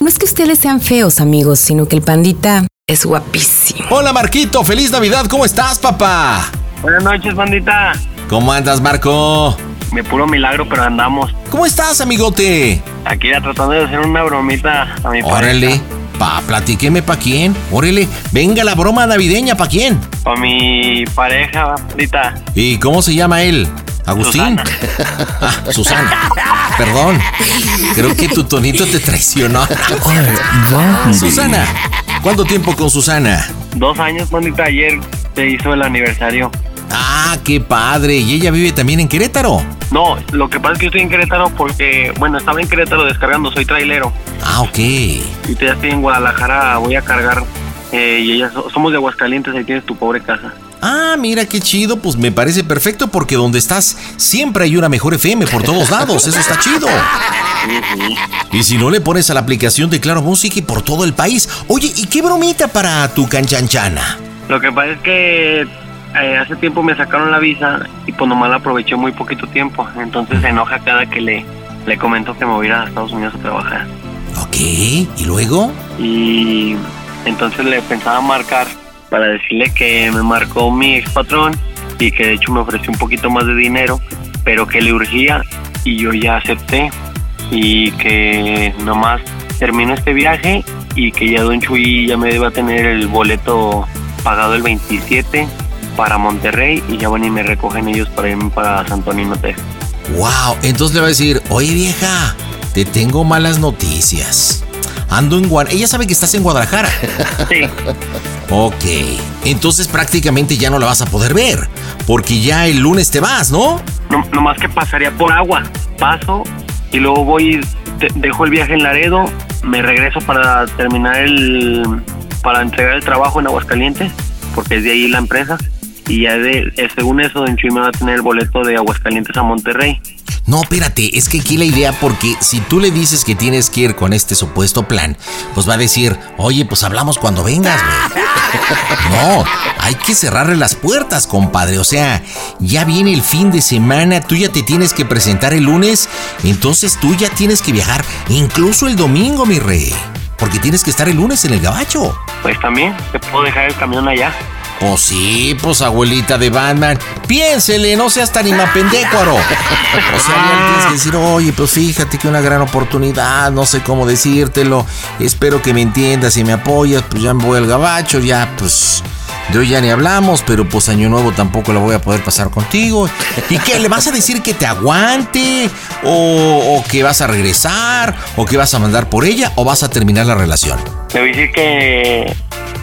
No es que ustedes sean feos, amigos, sino que el pandita es guapísimo. Hola Marquito, feliz Navidad, ¿cómo estás, papá? Buenas noches, bandita. ¿Cómo andas, Marco? Me puro milagro, pero andamos. ¿Cómo estás, amigote? Aquí ya tratando de hacer una bromita a mi Órale, pareja. Pa, platíqueme pa' quién. Órale, venga la broma navideña, ¿pa' quién? Pa' mi pareja, bandita. ¿Y cómo se llama él? ¿Agustín? Susana. Ah, Susana. Perdón. Creo que tu tonito te traicionó. Susana. ¿Cuánto tiempo con Susana? Dos años, bandita. Ayer se hizo el aniversario. Ah, qué padre. ¿Y ella vive también en Querétaro? No, lo que pasa es que yo estoy en Querétaro porque, bueno, estaba en Querétaro descargando, soy trailero. Ah, ok. Y ya estoy en Guadalajara, voy a cargar. eh, y ella, somos de Aguascalientes, ahí tienes tu pobre casa. Ah, mira qué chido, pues me parece perfecto porque donde estás siempre hay una mejor FM por todos lados, eso está chido. Y si no le pones a la aplicación de Claro Música y por todo el país. Oye, ¿y qué bromita para tu canchanchana? Lo que pasa es que eh, hace tiempo me sacaron la visa y pues nomás la aproveché muy poquito tiempo. Entonces se enoja cada que le, le comento que me voy a ir a Estados Unidos a trabajar. Ok, ¿y luego? Y entonces le pensaba marcar para decirle que me marcó mi ex patrón y que de hecho me ofreció un poquito más de dinero, pero que le urgía y yo ya acepté y que nomás termino este viaje y que ya Don Chuy ya me debe tener el boleto pagado el 27 para Monterrey y ya van y me recogen ellos para irme para Santo Antonio, Texas. Wow, entonces le va a decir, oye vieja, te tengo malas noticias. Ando en Guadalajara. Ella sabe que estás en Guadalajara. Sí, Ok, entonces prácticamente ya no la vas a poder ver, porque ya el lunes te vas, ¿no? no, nomás que pasaría por agua. Paso y luego voy, dejo el viaje en Laredo, me regreso para terminar el, para entregar el trabajo en Aguascalientes, porque es de ahí la empresa. Y ya de, eh, según eso, Don Chuy me va a tener el boleto de Aguascalientes a Monterrey. No, espérate, es que aquí la idea, porque si tú le dices que tienes que ir con este supuesto plan, pues va a decir, oye, pues hablamos cuando vengas, güey. No, hay que cerrarle las puertas, compadre. O sea, ya viene el fin de semana, tú ya te tienes que presentar el lunes, entonces tú ya tienes que viajar, incluso el domingo, mi rey. Porque tienes que estar el lunes en el gabacho. Pues también, te puedo dejar el camión allá. Pues sí, pues abuelita de Batman. Piénsele, no seas tan pendécuaro. O sea, tienes que decir, oye, pues fíjate que una gran oportunidad, no sé cómo decírtelo. Espero que me entiendas y me apoyas. Pues ya me voy al gabacho, ya pues. De hoy ya ni hablamos, pero pues año nuevo tampoco la voy a poder pasar contigo. ¿Y qué? ¿Le vas a decir que te aguante? ¿O, o que vas a regresar? ¿O que vas a mandar por ella? ¿O vas a terminar la relación? Le voy a decir que,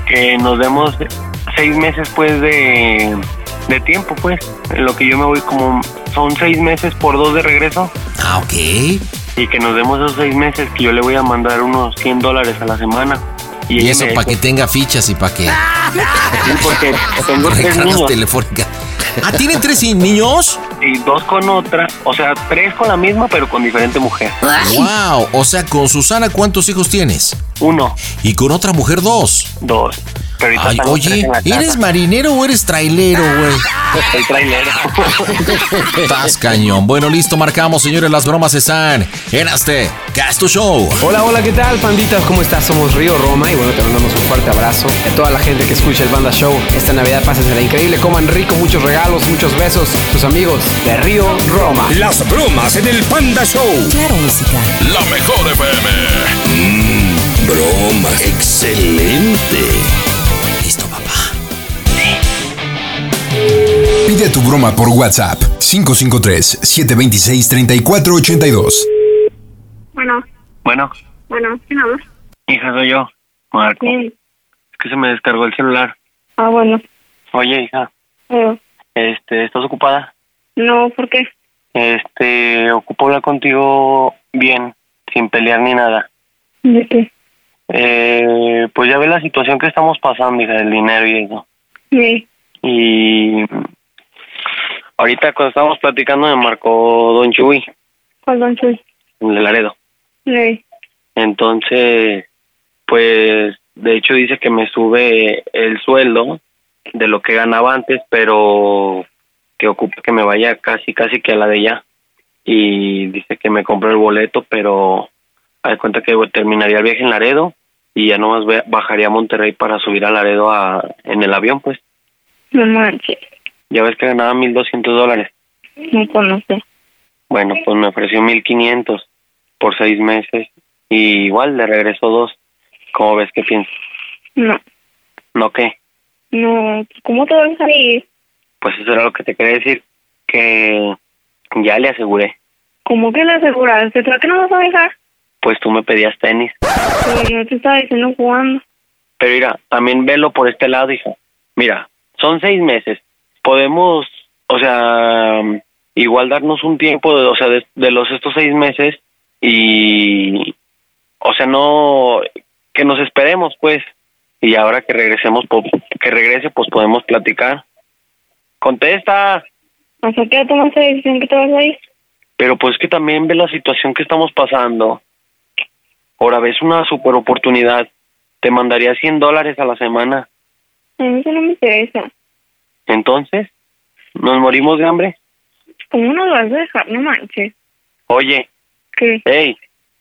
que nos demos seis meses pues de, de tiempo pues. En lo que yo me voy como son seis meses por dos de regreso. Ah, ok. Y que nos demos esos seis meses que yo le voy a mandar unos 100 dólares a la semana. Y eso para que tenga fichas y para que... Sí, porque tengo tres niños telefónicas. Ah, ¿tienen tres niños? y dos con otra, o sea, tres con la misma pero con diferente mujer. Wow, o sea, con Susana, ¿cuántos hijos tienes? Uno, Y con otra mujer, dos. dos. Ahorita Ay, oye. ¿eres marinero o eres trailero, güey? Soy trailero. Estás cañón. Bueno, listo, marcamos, señores. Las bromas están en este Casto Show. Hola, hola, ¿qué tal, panditas? ¿Cómo estás? Somos Río Roma y bueno, te mandamos un fuerte abrazo a toda la gente que escucha el Banda Show. Esta Navidad pásensela increíble, coman rico, muchos regalos, muchos besos. Tus amigos de Río Roma. Las bromas en el Panda Show. Claro, música. La mejor FM. Mmm, broma. Excelente. Pide tu broma por WhatsApp 553-726-3482. Bueno, Bueno, bueno, ¿quién habla? hija, soy yo, Marco. ¿Quién? Es que se me descargó el celular. Ah, bueno. Oye, hija, este, ¿estás ocupada? no, ¿por qué? Este, ocupo hablar contigo bien, sin pelear ni nada. ¿De qué? Eh, pues ya ves la situación que estamos pasando, hija, del dinero y eso. Sí. Y ahorita cuando estábamos platicando me marcó Don Chuy, ¿Cuál don Chuy? el de Laredo. Sí. Entonces, pues, de hecho dice que me sube el sueldo de lo que ganaba antes, pero que ocupa que me vaya casi, casi que a la de ella. Y dice que me compró el boleto, pero hay cuenta que terminaría el viaje en Laredo y ya nomás bajaría a Monterrey para subir a Laredo a, en el avión, pues. No manches. Ya ves que ganaba 1.200 dólares. No conoce. Bueno, pues me ofreció 1.500 por seis meses y igual le regresó dos. ¿Cómo ves que piensas? No. ¿No qué? No, ¿cómo te vas a ir? Pues eso era lo que te quería decir, que ya le aseguré. ¿Cómo que le aseguraste? ¿Será que no vas a dejar? Pues tú me pedías tenis. Pero yo te estaba diciendo jugando. Pero mira, también velo por este lado, hija. Mira, son seis meses. Podemos, o sea, igual darnos un tiempo, de, o sea, de, de los estos seis meses y, o sea, no, que nos esperemos, pues. Y ahora que regresemos, po- que regrese, pues podemos platicar. Contesta. ¿Hasta qué tomaste la decisión que te vas a ir? Pero pues que también ve la situación que estamos pasando. Ahora ves una super oportunidad. Te mandaría 100 dólares a la semana. A mí eso no me interesa. Entonces, ¿nos morimos de hambre? ¿Cómo no lo vas a dejar? No manches. Oye, ¿Qué?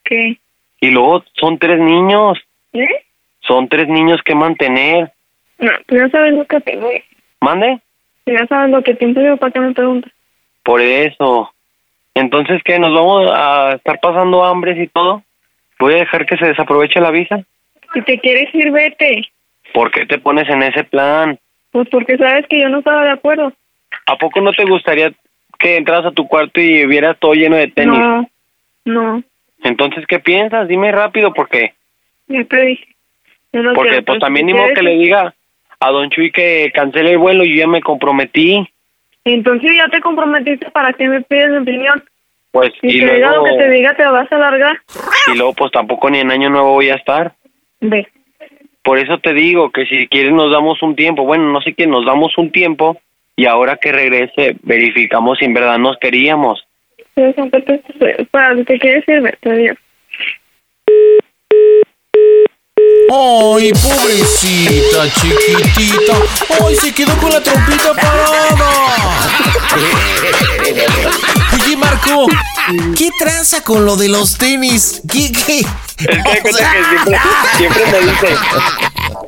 ¿Qué? y luego son tres niños. ¿Eh? Son tres niños que mantener. No, tú ya sabes lo que tengo. ¿Mande? Tú ya sabes lo que pienso yo, ¿para qué me preguntas? Por eso. Entonces, ¿qué? ¿Nos vamos a estar pasando hambres y todo? ¿Voy a dejar que se desaproveche la visa? Si te quieres ir, vete. ¿Por qué te pones en ese plan? Pues porque sabes que yo no estaba de acuerdo. ¿A poco no te gustaría que entras a tu cuarto y vieras todo lleno de tenis? No, no, Entonces, ¿qué piensas? Dime rápido, porque ya te dije. Yo no porque pues también ni modo que le diga a Don Chuy que cancele el vuelo, yo ya me comprometí. Entonces ya te comprometiste para que me pides mi opinión. Pues, y te diga luego, lo que te diga, te vas a alargar. y luego, pues tampoco ni en año nuevo voy a estar. Ve. Por eso te digo que si quieres nos damos un tiempo. Bueno, no sé qué, nos damos un tiempo y ahora que regrese verificamos si en verdad nos queríamos. Pero te- Para te quieres ir, vete, adiós. Ay, pobrecita, chiquitita. Ay, se quedó con la trompita parada. Oye, Marco, ¿qué tranza con lo de los tenis? ¿Qué, qué? Es que hay O cuenta sea, que siempre, siempre me dice,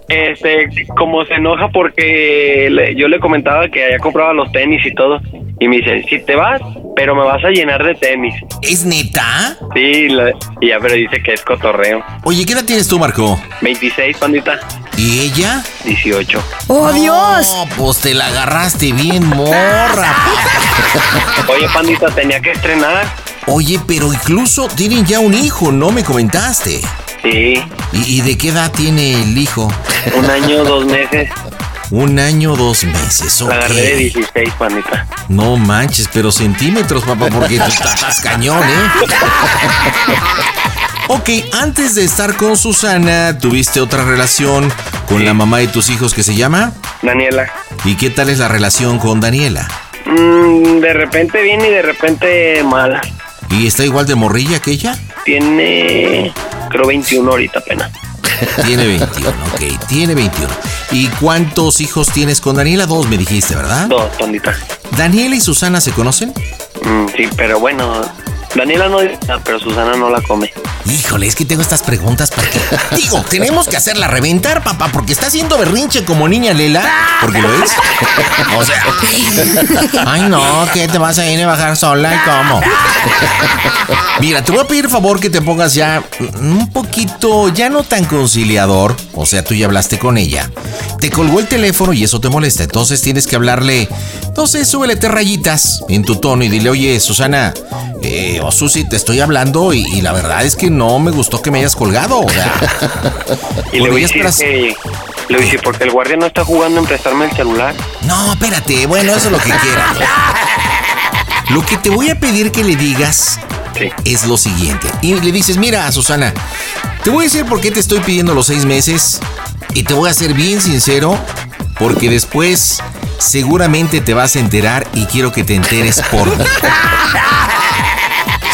este, como se enoja porque le- yo le comentaba que había comprado los tenis y todo, y me dice, si te vas, pero me vas a llenar de tenis. ¿Es neta? Sí, la- y ya, pero dice que es cotorreo. Oye, ¿qué edad tienes tú, Marco? 26, pandita, ¿Y ella? 18. ¡Oh, Dios! No, pues te la agarraste bien, morra. Oye, pandita, tenía que estrenar. Oye, pero incluso tienen ya un hijo, ¿no? Me comentaste. Sí, ¿Y, y de qué edad tiene el hijo? un año, dos meses. Un año, dos meses. La agarré de ok. 16, pandita. No manches, pero centímetros, papá, porque tú estás cañón, ¿eh? Ok, antes de estar con Susana, ¿tuviste otra relación con la mamá de tus hijos que se llama? Daniela. ¿Y qué tal es la relación con Daniela? Mm, de repente bien y de repente mal. ¿Y está igual de morrilla que ella? Tiene, creo, 21 ahorita apenas. Tiene 21, ok, tiene 21. ¿Y cuántos hijos tienes con Daniela? Dos me dijiste, ¿verdad? Dos, pandita. ¿Daniela y Susana se conocen? Mm, sí, pero bueno, Daniela no dice pero Susana no la come. Híjole, es que tengo estas preguntas porque. Digo, tenemos que hacerla reventar, papá, porque está haciendo berrinche como niña Lela. Porque lo es. O sea. Ay, no, que te vas a ir a bajar sola y cómo. Mira, te voy a pedir favor que te pongas ya un poquito, ya no tan conciliador. O sea, tú ya hablaste con ella. Te colgó el teléfono y eso te molesta. Entonces tienes que hablarle. No sé, súbele tres rayitas en tu tono y dile, oye, Susana, eh, Susi, te estoy hablando y, y la verdad es que no me gustó que me hayas colgado. O sea, Y le voy a decir que... Le voy a decir, porque el guardia no está jugando en prestarme el celular. No, espérate, bueno, eso es lo que quieras. Lo que te voy a pedir que le digas Sí. es lo siguiente. Y le dices, mira, Susana, te voy a decir por qué te estoy pidiendo los seis meses y te voy a ser bien sincero porque después seguramente te vas a enterar y quiero que te enteres por mí.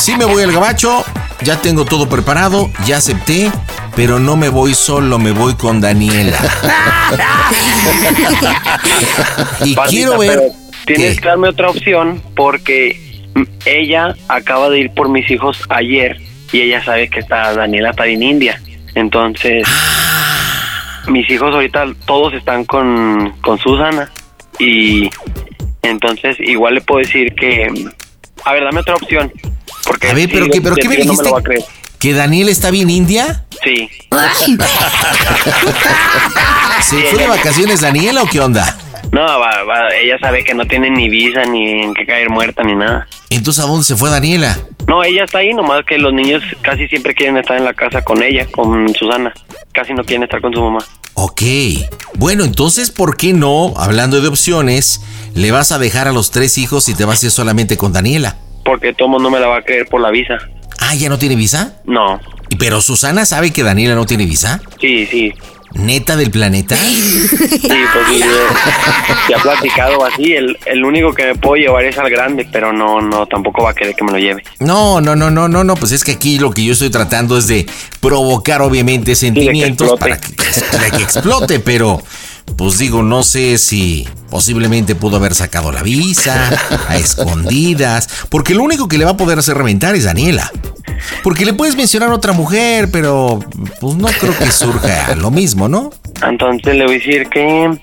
Sí me voy al gabacho, ya tengo todo preparado, ya acepté, pero no me voy solo, me voy con Daniela. y quiero ver... tienes que darme otra opción porque ella acaba de ir por mis hijos ayer y ella sabe que está Daniela está en India. Entonces, mis hijos ahorita todos están con, con Susana y entonces igual le puedo decir que... A ver, dame otra opción. Porque A ver, pero, si ¿qué, pero de ¿qué me no dijiste? ¿Que Daniel está bien India? Sí. ¿Se fue de vacaciones Daniela o qué onda? No, va- va, ella sabe que no tiene ni visa, ni en qué caer muerta, ni nada. Entonces, ¿a dónde se fue Daniela? No, ella está ahí, nomás que los niños casi siempre quieren estar en la casa con ella, con Susana. Casi no quieren estar con su mamá. Ok. Bueno, entonces, ¿por qué no, hablando de opciones, le vas a dejar a los tres hijos y te vas a ir solamente con Daniela? Porque todo mundo me la va a creer por la visa. Ah, ¿ya no tiene visa? No. ¿Y ¿Pero Susana sabe que Daniela no tiene visa? Sí, sí. ¿Neta del planeta? Sí, pues sí, se ha platicado así. El, el único que me puedo llevar es al grande, pero no, no, tampoco va a querer que me lo lleve. No, no, no, no, no, no, pues es que aquí lo que yo estoy tratando es de provocar obviamente sentimientos para que, para que explote, pero pues digo, no sé si posiblemente pudo haber sacado la visa a escondidas, porque lo único que le va a poder hacer reventar es Daniela. Porque le puedes mencionar a otra mujer, pero pues no creo que surja lo mismo, ¿no? Entonces le voy a decir que,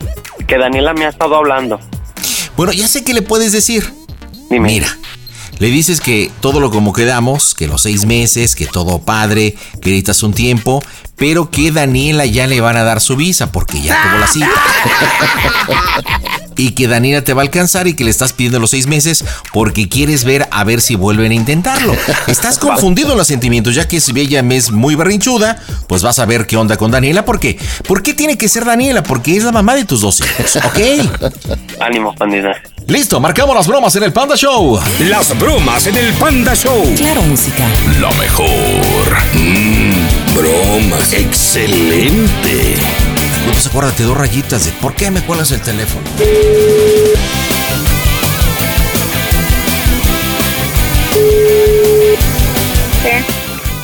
que Daniela me ha estado hablando. Bueno, ya sé qué le puedes decir. Dime. Mira, le dices que todo lo como quedamos, que los seis meses, que todo padre, que necesitas un tiempo, pero que Daniela ya le van a dar su visa porque ya tuvo la cita. y que Daniela te va a alcanzar y que le estás pidiendo los seis meses porque quieres ver a ver si vuelven a intentarlo. Estás confundido en los sentimientos, ya que si ella es muy berrinchuda, pues vas a ver qué onda con Daniela. ¿Por qué? ¿Por qué tiene que ser Daniela? Porque es la mamá de tus dos hijos, ¿ok? Ánimo, pandita. Listo, marcamos las bromas en el Panda Show. Las bromas en el Panda Show. Claro, música. Lo mejor. Mmm, bromas. Excelente. Pues acuérdate, dos rayitas de ¿por qué me cuelgas el teléfono?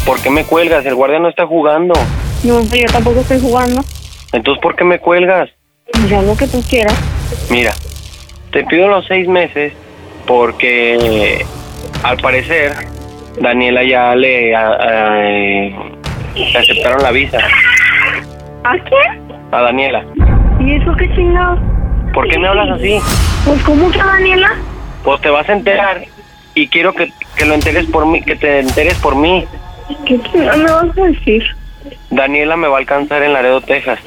¿Por qué me cuelgas? El guardia no está jugando. No, yo tampoco estoy jugando. Entonces, ¿por qué me cuelgas? Ya lo que tú quieras. Mira, te pido los seis meses porque al parecer Daniela ya le, a- a- eh, le aceptaron la visa ¿A quién? A Daniela. ¿Y eso qué chingados? ¿Por qué me hablas así? Pues, ¿cómo que Daniela? Pues te vas a enterar y quiero que, que lo enteres por mí, que te enteres por mí. ¿Qué chingados me vas a decir? Daniela me va a alcanzar en Laredo, Texas.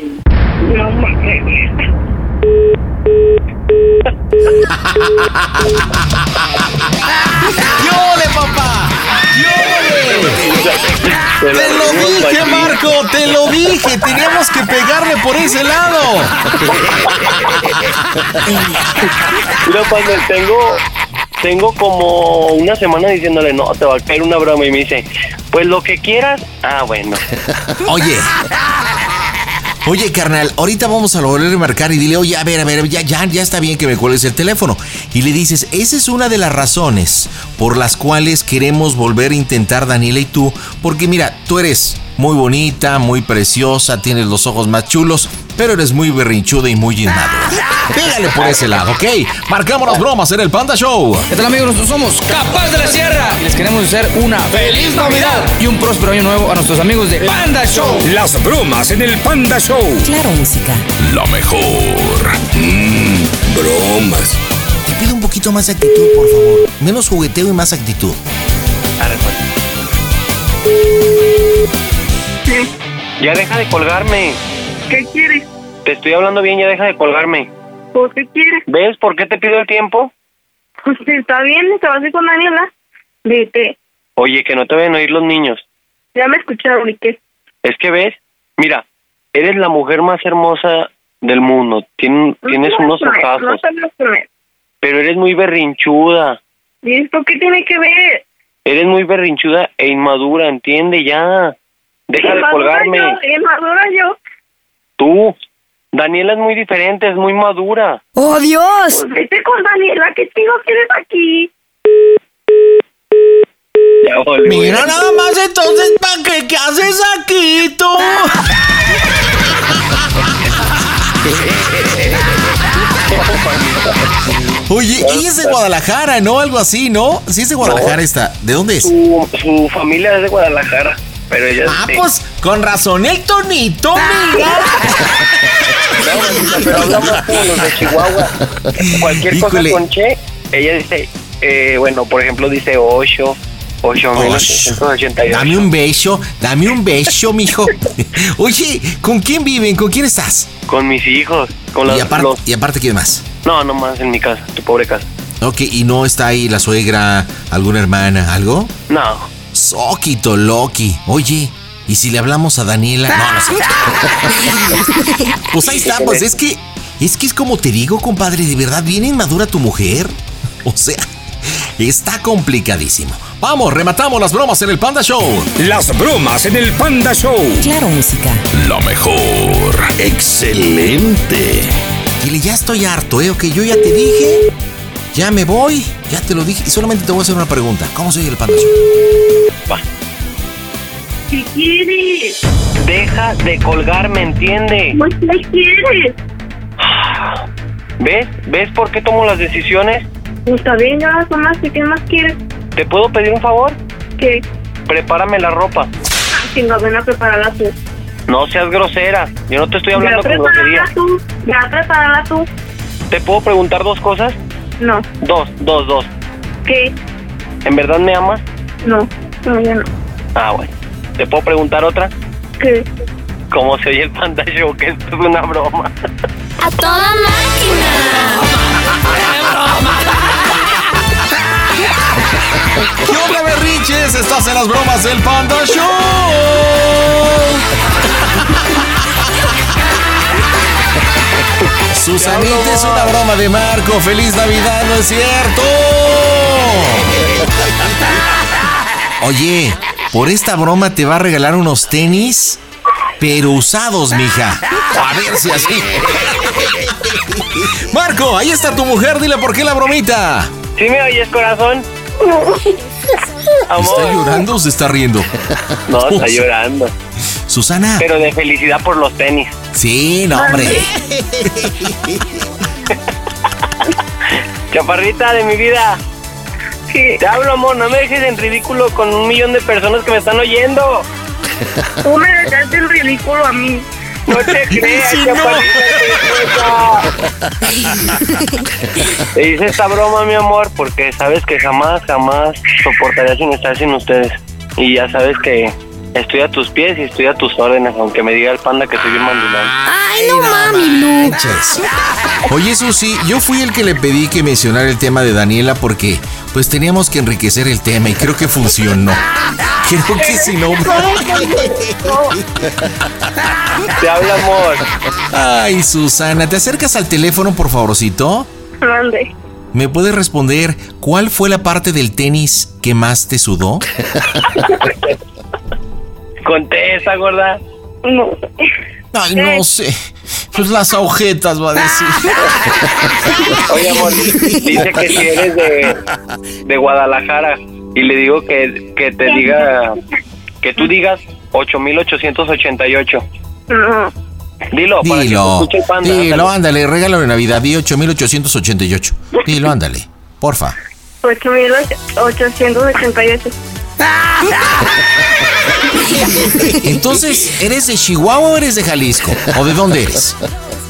No mames. ¡Yole, papá! ¡Te lo dije, Marco! ¡Te lo dije! Teníamos que pegarle por ese lado. Mira, cuando tengo, tengo como una semana diciéndole, no, te va a caer una broma. Y me dice, pues lo que quieras. Ah, bueno. Oye, Oye, carnal, ahorita vamos a volver a marcar y dile, oye, a ver, a ver, ya, ya, ya está bien que me cuelgues el teléfono. Y le dices, esa es una de las razones por las cuales queremos volver a intentar Daniela y tú, porque mira, tú eres muy bonita, muy preciosa, tienes los ojos más chulos, pero eres muy berrinchuda y muy inmadura. Pégale por ese lado, ¿ok? Marcamos las bromas en el Panda Show. ¿Qué tal amigos? Nosotros somos Capaz de la Sierra y les queremos desear una feliz Navidad y un próspero año nuevo a nuestros amigos de Panda Show. Las bromas en el Panda Show. Claro, música. La mejor. Mmm, bromas. Te pido un poquito más de actitud, por favor. Menos jugueteo y más actitud. Pues. Ya deja de colgarme. ¿Qué quieres? Te estoy hablando bien, ya deja de colgarme. ¿Por qué quieres? ¿Ves por qué te pido el tiempo? Pues está bien, te vas a ir con Daniela. Vete. Oye, que no te vayan a oír los niños. Ya me escucharon, ¿y qué? Es que ves, mira, eres la mujer más hermosa del mundo. Tien- No tienes unos comer, ojazos, No pero eres muy berrinchuda. ¿Y esto qué tiene que ver? Eres muy berrinchuda e inmadura, entiende ya. Deja de colgarme. yo, inmadura yo. Tú. Daniela es muy diferente, es muy madura. ¡Oh, Dios! Pues vete con Daniela, ¿qué chingo quieres aquí? Ya volví. Mira nada más entonces, ¿para qué? ¿Qué haces aquí tú? Oye, ella es de Guadalajara, ¿no? Algo así, ¿no? Sí es de Guadalajara esta. ¿De dónde es? Su, su familia es de Guadalajara, pero ella Ah, sí. pues con razón el tonito, mira. No, pero hablamos como los de Chihuahua. Cualquier Híjole. cosa con Che, ella dice, eh, bueno, por ejemplo, dice 8, 8.988. Dame un beso, dame un beso, mijo. Oye, ¿con quién viven? ¿Con quién estás? Con mis hijos, con Y los, aparte, los- y aparte, ¿quién más? No, nomás en mi casa, tu pobre casa. Ok, ¿y no está ahí la suegra, alguna hermana, algo? No, Soquito Loki. Oye, ¿y si le hablamos a Daniela? No, no sé. Pues ahí está, pues es que. Es que es como te digo, compadre, de verdad, bien inmadura tu mujer. O sea, está complicadísimo. Vamos, rematamos las bromas en el Panda Show. Las bromas en el Panda Show. Claro, música. La mejor. Excelente. Dile, ya estoy harto, ¿eh? Ok, yo ya te dije. Ya me voy, ya te lo dije. Y solamente te voy a hacer una pregunta. ¿Cómo se oye el Panda Show? ¿Qué quieres? deja de colgarme, ¿entiende? Pues, ¿Qué quieres? ¿Ves? ¿Ves por qué tomo las decisiones? Pues está bien, ya las tomaste, ¿qué más quieres? ¿Te puedo pedir un favor? ¿Qué? Prepárame la ropa. Ah, chinga, ven a prepararla tú. No seas grosera. Yo no te estoy hablando ya con grosería. prepárala tú. Ya prepárala tú. ¿Te puedo preguntar dos cosas? No. Dos, dos, dos. ¿Qué? ¿En verdad me amas? No. No, ya no. Ah, bueno. ¿Te puedo preguntar otra? ¿Qué? ¿Cómo se oye el Panda Show? Que esto es una broma. ¡A toda ¿Qué onda, berriches? Estás en las bromas del Panda Show. Susanita es una broma de Marco. ¡Feliz Navidad! ¿No es cierto? Oye, por esta broma te va a regalar unos tenis, pero usados, mija. A ver si así. Marco, ahí está tu mujer. Dile por qué la bromita. ¿Sí me oyes, corazón? Amor. ¿Está llorando o se está riendo? No, está llorando. Susana. Pero de felicidad por los tenis. Sí, no, hombre. Chaparrita de mi vida. ¿Qué? Te hablo, amor. No me dejes en ridículo con un millón de personas que me están oyendo. Tú me dejaste el ridículo a mí. No te creas, Sí, no. chaparrita preciosa. Te hice esta broma, mi amor, porque sabes que jamás, jamás soportaría sin estar sin ustedes. Y ya sabes que estoy a tus pies y estoy a tus órdenes, aunque me diga el panda que soy bien mandulán. Ay, no mami, manches. Oye, Susi, yo fui el que le pedí que mencionara el tema de Daniela porque pues teníamos que enriquecer el tema y creo que funcionó. Creo que si no... Te habla, amor. Ay, Susana, ¿te acercas al teléfono, por favorcito? Mande. ¿Me puedes responder cuál fue la parte del tenis que más te sudó? Contesta, gorda. No. Ay, no sé. Pues las agujetas va a decir. Oye, amor, dice que si eres de, de Guadalajara y le digo que, que te diga, que tú digas 8888. No. Dilo, para que te Dilo. escuche el panda. Dilo, ándale, regalo de Navidad. Di 8888. Dilo, ándale. Porfa. 8888. Entonces, ¿eres de Chihuahua o eres de Jalisco? ¿O de dónde eres?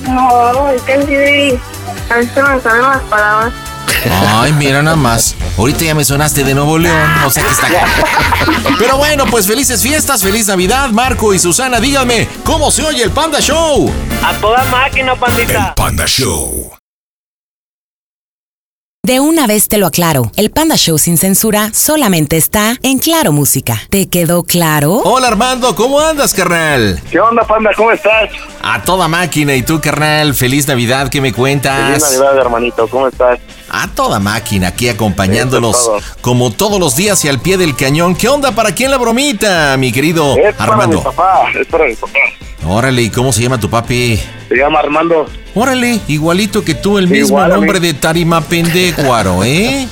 No, es que sí. A veces me salen las palabras. Ay, mira nada más. Ahorita ya me sonaste de Nuevo León, o sea que está Pero bueno, pues felices fiestas, feliz Navidad, Marco y Susana. Díganme, ¿cómo se oye el Panda Show? A toda máquina, pandita. Panda Show. De una vez te lo aclaro, el Panda Show sin censura solamente está en Claro Música. ¿Te quedó claro? Hola Armando, ¿cómo andas, carnal? ¿Qué onda, panda? ¿Cómo estás? A toda máquina, ¿y tú, carnal? Feliz Navidad, ¿qué me cuentas? Feliz Navidad, hermanito. ¿Cómo estás? A toda máquina, aquí acompañándolos como todos los días y al pie del cañón. ¿Qué onda? ¿Para quién la bromita, mi querido Es para mi Armando? papá, es para mi papá. Órale, ¿y cómo se llama tu papi? Se llama Armando. Órale, igualito que tú, el mismo Igual nombre de Tarima Pendecuaro, ¿eh?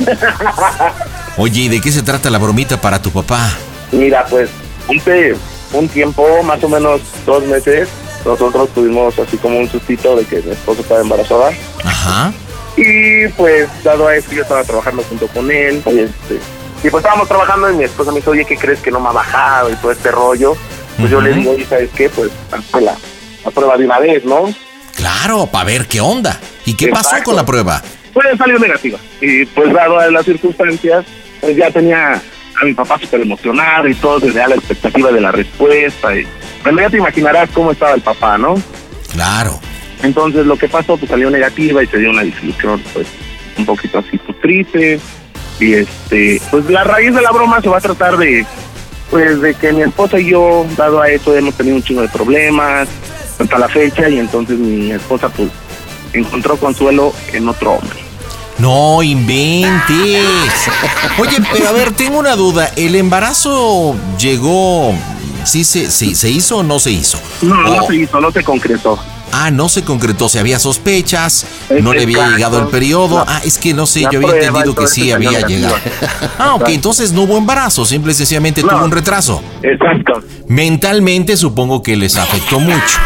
Oye, ¿y de qué se trata la bromita para tu papá? Mira, pues hace un tiempo, más o menos dos meses, nosotros tuvimos así como un sustito de que mi esposa estaba embarazada. Ajá. Y pues, dado a esto, yo estaba trabajando junto con él. Y, este, y pues estábamos trabajando y mi esposa me dice, oye, ¿qué crees que no me ha bajado? Y todo este rollo. Pues yo le digo, oye, ¿sabes qué? Pues hazte la, la prueba de una vez, ¿no? Claro, para ver qué onda. ¿Y qué pasó con la prueba? Pues salió negativa. Y pues dado a las circunstancias, pues ya tenía a mi papá súper emocionado y todo, desde a la expectativa de la respuesta. Y, bueno, ya te imaginarás cómo estaba el papá, ¿no? Claro. Entonces lo que pasó, pues salió negativa y se dio una discusión, pues un poquito así, pues triste. Y este, pues la raíz de la broma se va a tratar de, pues de que mi esposa y yo, dado a esto, hemos tenido un chingo de problemas hasta la fecha y entonces mi esposa, pues, encontró consuelo en otro hombre. No inventes. Oye, pero a ver, tengo una duda. ¿El embarazo llegó? ¿Sí se, sí, se hizo o no se hizo? No, no O- se hizo, no se concretó. Ah, no se concretó, se había sospechas, no le había llegado el periodo. La- ah, es que no sé, yo había entendido todo que sí había llegado. Ah, ok, entonces no hubo embarazo, simple y sencillamente No. tuvo un retraso. Exacto. Mentalmente supongo que les afectó mucho.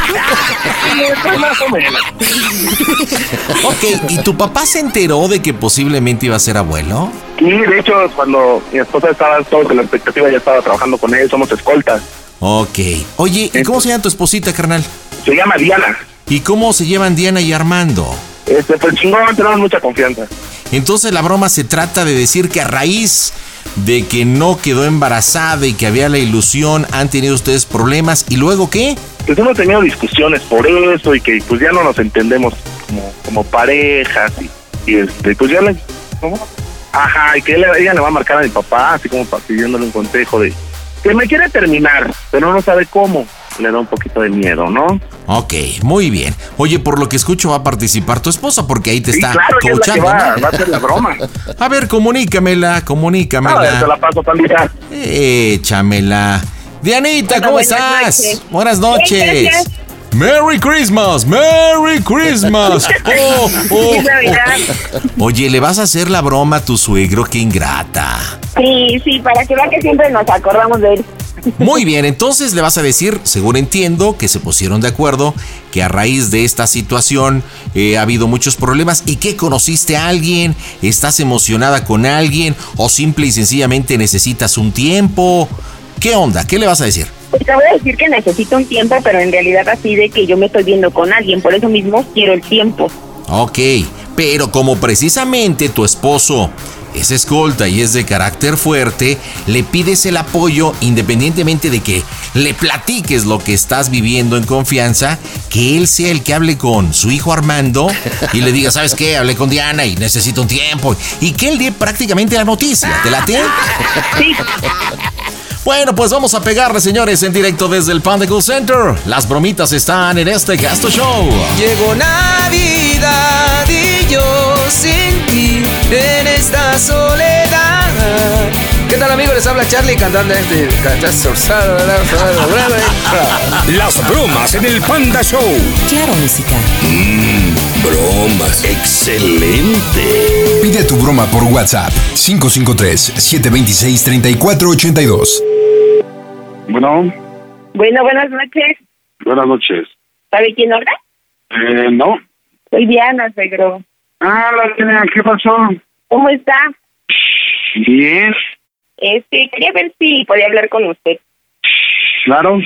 Ok, ¿y tu papá se enteró de que posiblemente iba a ser abuelo? Y de hecho, cuando mi esposa estaba todos en la expectativa, ya estaba trabajando con él, somos escoltas. Ok. Oye, ¿y cómo se llama tu esposita, carnal? Se llama Diana. ¿Y cómo se llevan Diana y Armando? Este, pues chingón, tenemos mucha confianza. Entonces la broma se trata de decir que a raíz de que no quedó embarazada y que había la ilusión, han tenido ustedes problemas. ¿Y luego qué? Pues hemos tenido discusiones por eso y que pues ya no nos entendemos como, como parejas y, y, este, pues ya le... ¿cómo? Ajá, y que él- ella le va a marcar a mi papá, así como pidiéndole un consejo de que me quiere terminar, pero no sabe cómo. Le da un poquito de miedo, ¿no? Ok, muy bien. Oye, por lo que escucho va a participar tu esposa porque ahí te Sí, está claro, ella es la que coachando. va, ¿no? va a hacer la broma. A ver, comunícamela, A ver, te comunícamela. la paso, pandita. Échamela. Dianita, Hola, ¿cómo buenas estás? noches. Buenas noches. Merry Christmas, Merry Christmas. Oh, oh, oh. Oye, ¿le vas a hacer la broma a tu suegro? Qué ingrata. Sí, sí, para que vea que siempre nos acordamos de él. Muy bien, entonces le vas a decir, según entiendo, que se pusieron de acuerdo, que a raíz de esta situación eh, ha habido muchos problemas y que conociste a alguien, estás emocionada con alguien o simple y sencillamente necesitas un tiempo. ¿Qué onda? ¿Qué le vas a decir? Pues te voy a decir que necesito un tiempo, pero en realidad así de que yo me estoy viendo con alguien, por eso mismo quiero el tiempo. Ok, pero como precisamente tu esposo es escolta y es de carácter fuerte, le pides el apoyo independientemente de que le platiques lo que estás viviendo en confianza, que él sea el que hable con su hijo Armando y le diga, ¿sabes qué? Hablé con Diana y necesito un tiempo. Y que él dé prácticamente la noticia. ¿Te late? Sí, Bueno, pues vamos a pegarle, señores, en directo desde el Panda Cool Center. Las bromitas están en este Gasto Show. Llegó Navidad y yo sin ti en esta soledad. ¿Qué tal amigos? Les habla Charlie cantando este... cantando- Las bromas en el Panda Show. Claro Música. Mmm, bromas. Excelente. Pide tu broma por WhatsApp 553-726-3482. Bueno, Bueno, buenas noches. buenas noches. ¿Sabe quién habla? Eh, no. Soy Diana, suegro. Ah, la ¿qué pasó? ¿Cómo está? Bien, Este, quería ver si podía hablar con usted. claro.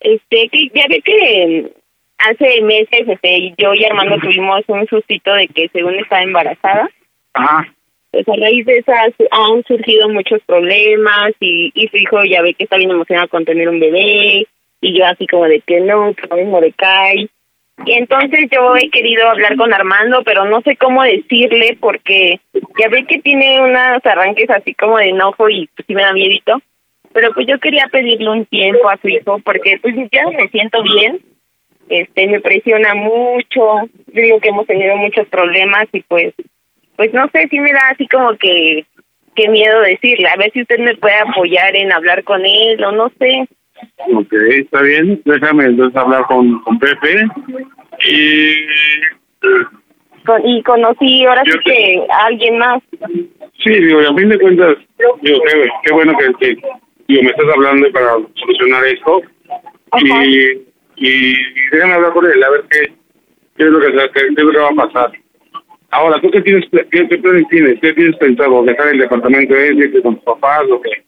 Este, que ya ve que mm, hace meses, este, yo y Armando tuvimos un sustito de que según estaba embarazada. Ajá. Pues a raíz de esas han surgido muchos problemas y, y su hijo ya ve que está bien emocionado con tener un bebé y yo así como de que no, que lo mismo de cae. Y entonces yo he querido hablar con Armando, pero no sé cómo decirle porque ya ve que tiene unos arranques así como de enojo y pues sí me da miedito. Pero pues yo quería pedirle un tiempo a su hijo porque pues ya me siento bien. Este, me presiona mucho. Digo que hemos tenido muchos problemas y pues pues no sé, sí me da así como que, que miedo decirle. A ver si usted me puede apoyar en hablar con él o no sé. Ok, está bien. Déjame entonces hablar con, con Pepe. Y. Con- y conocí ahora sí te- que a alguien más. Sí, digo, y a fin de cuentas, digo, qué, qué bueno que, que digo, me estás hablando para solucionar esto. Ajá. Y, y, déjame hablar con él, a ver qué, qué, es lo que, qué, es lo que va a pasar. Ahora, ¿tú qué tienes, qué, qué planes tienes? ¿Qué tienes pensado? ¿Dejar el departamento ese, con tus papás o qué?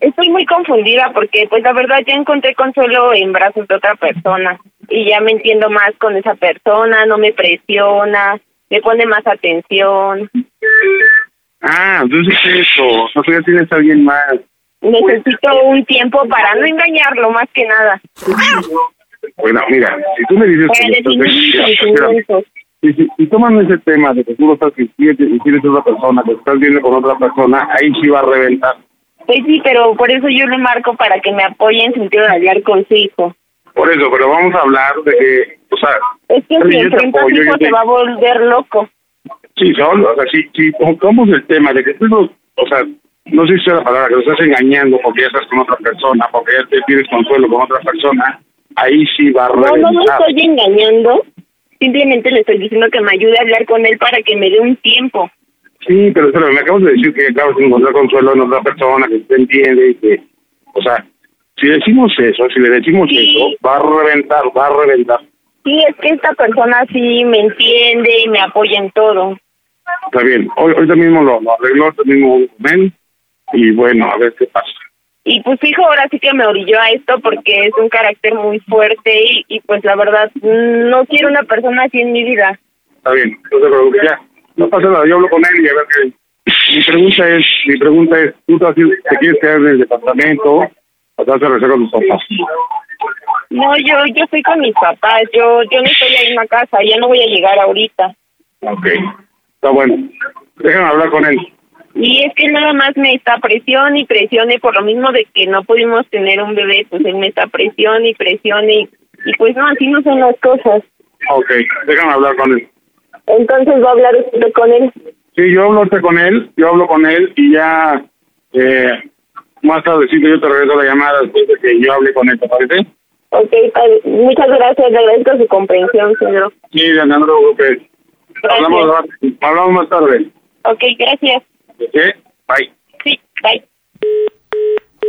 Estoy muy confundida porque pues la verdad ya encontré consuelo en brazos de otra persona y ya me entiendo más con esa persona, no me presiona, me pone más atención. Ah, entonces eso, o sea, ya tienes a alguien más. Necesito un tiempo para no engañarlo más que nada. Bueno, mira, si tú me dices que sentimientos. si, si, toman ese tema de que tú lo estás y y tienes otra persona, que estás viendo con otra persona, ahí sí va a reventar. Pues sí, pero por eso yo le marco para que me apoye en sentido de hablar con su hijo. Por eso, pero vamos a hablar de que, o sea, Es que si enfrenta a su hijo te- se va a volver loco. sí, solo, o sea, si, si tocamos el tema de que tú, no- o sea, no sé si sea la palabra, que lo estás engañando porque ya estás con otra persona, porque ya te pides consuelo con otra persona, ahí sí va a No, reventar. no lo estoy engañando. Simplemente le estoy diciendo que me ayude a hablar con él para que me dé un tiempo. Sí, pero espérame, me acabas de decir que acabas de encontrar consuelo en otra persona que te entiende y que, o sea, si decimos eso, si le decimos Sí. eso, va a reventar, va a reventar. Sí, es que esta persona sí me entiende y me apoya en todo. Está bien, hoy, ahorita mismo lo, lo arregló, ahorita mismo ven y bueno, a ver qué pasa. Y pues hijo ahora sí que me orilló a esto porque es un carácter muy fuerte y, y pues la verdad mm, no quiero una persona así en mi vida. Está bien, no te preocupes, ya. No pasa nada, yo hablo con él y a ver qué. Mi pregunta es, mi pregunta es, ¿tú te, te quieres quedar en el departamento o te vas a regresar con tus papás? No, yo yo estoy con mis papás, yo yo no estoy ahí en la casa, ya no voy a llegar ahorita. Ok, está bueno. Déjame hablar con él. Y es que nada más me está presión y presione por lo mismo de que no pudimos tener un bebé, pues él me está presión y presione y, y pues no, así no son las cosas. Ok, déjame hablar con él. Entonces va a hablar usted con él. Sí, yo hablo con él, yo hablo con él y ya eh, más tardecito yo te regreso la llamada después de que yo hable con él, ¿te parece? Ok, padre. muchas gracias, le agradezco su comprensión, señor. Sí, te preocupes. Hablamos, hablamos más tarde. Ok, gracias. ¿Sí? Bye. Sí, bye.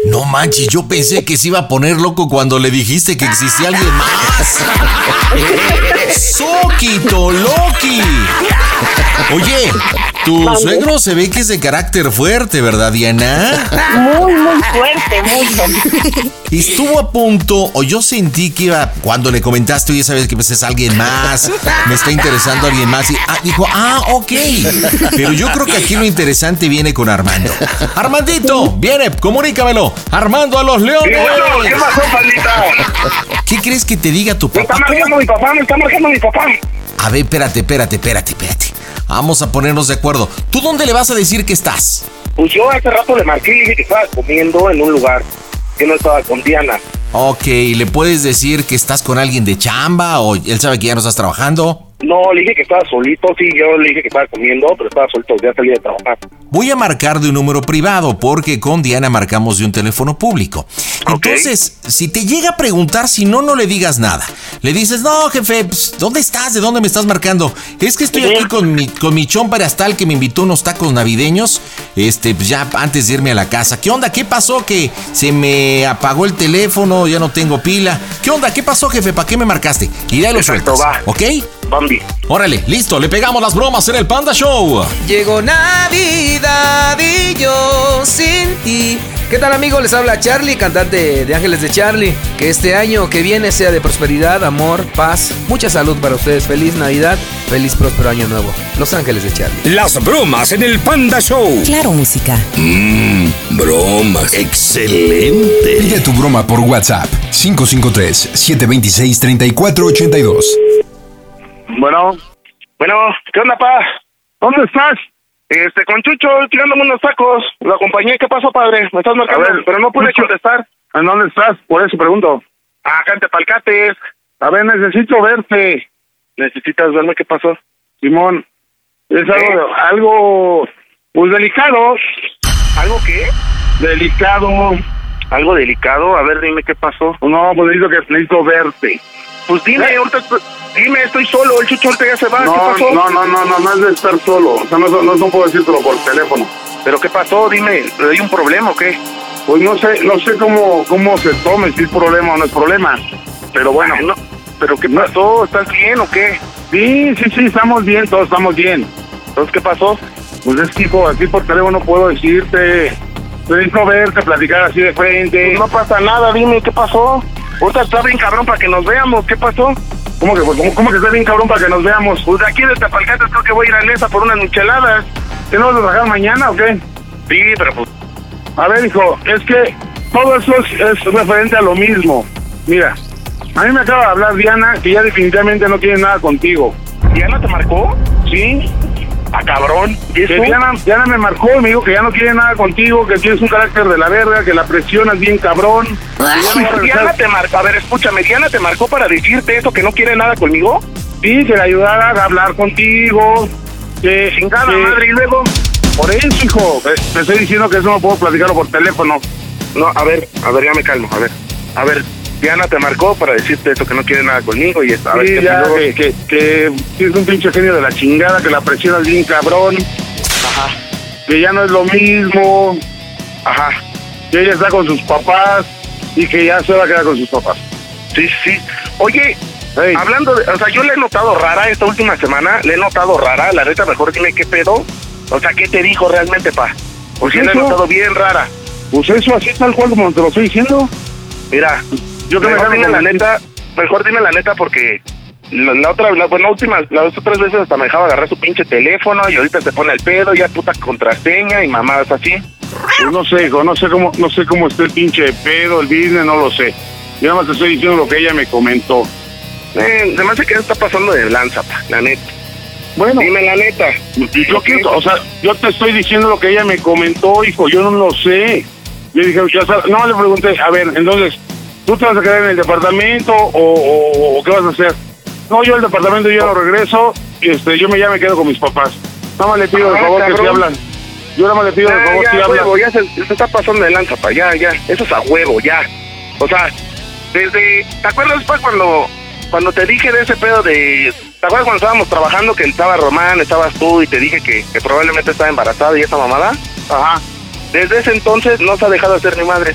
No manches, yo pensé que se iba a poner loco cuando le dijiste que existía alguien más. ¡Soquito, Loki! Oye, tu suegro se ve que es de carácter fuerte, ¿verdad, Diana? Muy, muy fuerte, mucho. Estuvo a punto, o yo sentí que iba, cuando le comentaste, oye, sabes que pues es alguien más, me está interesando alguien más, y ah, dijo, ah, ok. Pero yo creo que aquí lo interesante viene con Armando. Armandito, viene, comunícamelo. Armando a los leones. ¿Qué pasó? ¿Qué crees que te diga tu Me está papá? Marcando mi papá, me está marcando mi papá. A ver, espérate, espérate, espérate, espérate. Vamos a ponernos de acuerdo. ¿Tú dónde le vas a decir que estás? Pues yo hace rato le marqué y dije que estaba comiendo en un lugar. Que no estaba con Diana. Ok, ¿le puedes decir que estás con alguien de chamba o él sabe que ya no estás trabajando? No, le dije que estaba solito, sí, yo le dije que estaba comiendo, pero estaba solito, ya salí de trabajar. Voy a marcar de un número privado porque con Diana marcamos de un teléfono público. Entonces, si te llega a preguntar, si no, no le digas nada. Le dices, no, jefe, pues, ¿dónde estás? ¿De dónde me estás marcando? Es que estoy aquí con mi, con mi chompa Erastal que me invitó a unos tacos navideños, este, pues ya antes de irme a la casa. ¿Qué onda? ¿Qué pasó? Que se me apagó el teléfono, ya no tengo pila. ¿Qué onda? ¿Qué pasó, jefe? ¿Para qué me marcaste? Y lo Perfecto, sueltas. va. ¿Ok? Bambi. Órale, listo, le pegamos las bromas en el Panda Show. Llegó Navidad y yo sin ti. ¿Qué tal amigos? Les habla Charlie, cantante de Ángeles de Charlie. Que este año que viene sea de prosperidad, amor, paz, mucha salud para ustedes. Feliz Navidad, feliz próspero año nuevo. Los Ángeles de Charlie. Las bromas en el Panda Show. Claro Música. Mmm, bromas. Excelente. Pide tu broma por WhatsApp 553-726-3482. Bueno. Bueno, ¿qué onda, pa? ¿Dónde estás? Este, con Chucho, tirándome unos tacos. Lo acompañé. ¿Qué pasó, padre? Me estás marcando, A ver, pero no pude Chucho. contestar. ¿En dónde estás? Por eso pregunto. Acá en Tepalcates. A ver, necesito verte. ¿Necesitas verme qué pasó? Simón, es ¿Qué? algo, algo, pues delicado. ¿Algo qué? Delicado. ¿Algo delicado? A ver, dime qué pasó. No, pues necesito, que, necesito verte. Pues dime, ¿Eh? ahorita, dime, estoy solo. El Chucho ahorita ya se va. No, ¿Qué pasó? no, no, no, no, no es de estar solo. O sea, no, no, no puedo decírtelo por teléfono. ¿Pero qué pasó? Dime, ¿hay un problema o qué? Pues no sé, no sé cómo, cómo se tome, si es problema o no es problema. Pero bueno, Ay, no. ¿Pero qué pasó? ¿Estás bien o qué? sí, sí, sí, estamos bien, todos estamos bien. Entonces, ¿qué pasó? Pues es que, hijo, aquí por teléfono no puedo decirte. Necesito verte, platicar así de frente. Pues no pasa nada, dime, ¿qué pasó? Ahorita está bien cabrón para que nos veamos, ¿qué pasó? ¿Cómo que, cómo, cómo que está bien cabrón para que nos veamos? Pues de aquí de Tapalcates creo que voy a ir a Nesa por unas micheladas. ¿Que no vas a trabajar mañana o qué? Sí, pero pues... A ver, hijo, es que todo eso es, es referente a lo mismo. Mira, a mí me acaba de hablar Diana que ya definitivamente no quiere nada contigo. ¿Diana te marcó? ¿Sí? Ah, cabrón. ¿Y Que eso? Diana, Diana me marcó y me dijo que ya no quiere nada contigo, que tienes un carácter de la verga, que la presionas bien cabrón. que a Diana te marcó, a ver, escúchame, Diana te marcó para decirte eso, que no quiere nada conmigo. Sí, que le ayudara a hablar contigo. Que, Chingada que- madre, y luego... Por eso, hijo, te estoy diciendo que eso no puedo platicarlo por teléfono. No, a ver, a ver, ya me calmo, a ver. A ver, Diana te marcó para decirte eso, que no quiere nada conmigo y ver, Sí, ¿qué ya, luego? que, que, que tienes un pinche genio de la chingada, que la presionas bien cabrón, Ajá, que ya no es lo mismo, ajá. que ella está con sus papás y que ya se va a quedar con sus papás. Sí, sí. Oye, hablando de... O sea, yo le he notado rara esta última semana, le he notado rara. La neta, mejor dime qué pedo. O sea, ¿qué te dijo realmente, pa? Porque Pues le he notado bien rara. pues eso así tal cual como te lo estoy diciendo. Mira, Yo que me mejor hago dime la neta, mejor dime la neta porque la, la otra, la, bueno, la última, las otras veces hasta me dejaba agarrar su pinche teléfono y ahorita se pone el pedo, ya puta contraseña y mamadas así. Pues no sé, hijo, no sé cómo, no sé cómo está el pinche pedo, el business, no lo sé. Yo nada más te estoy diciendo lo que ella me comentó. Eh, además de que está pasando de lanza, pa, la neta. Bueno, Dime la neta. yo quiero, o sea, yo te estoy diciendo lo que ella me comentó, hijo, yo no lo sé. Yo dije, ya sabes, no le pregunté, a ver, entonces, ¿tú te vas a quedar en el departamento o, o- o qué vas a hacer? No, yo el departamento yo no regreso, este, yo me ya me quedo con mis papás. Nada más le pido de Ah, favor que si cabrón. hablan. Yo nada más le pido de favor ya, si hablan. huevo, ya se, se está pasando de lanza, pa, ya, ya. Eso es a huevo, ya. O sea, desde... ¿Te acuerdas, pa, cuando, cuando te dije de ese pedo de... ¿Te acuerdas cuando estábamos trabajando que estaba Román, estabas tú y te dije que, que probablemente estaba embarazada y esa mamada? Ajá. Desde ese entonces no se ha dejado de ser mi madre.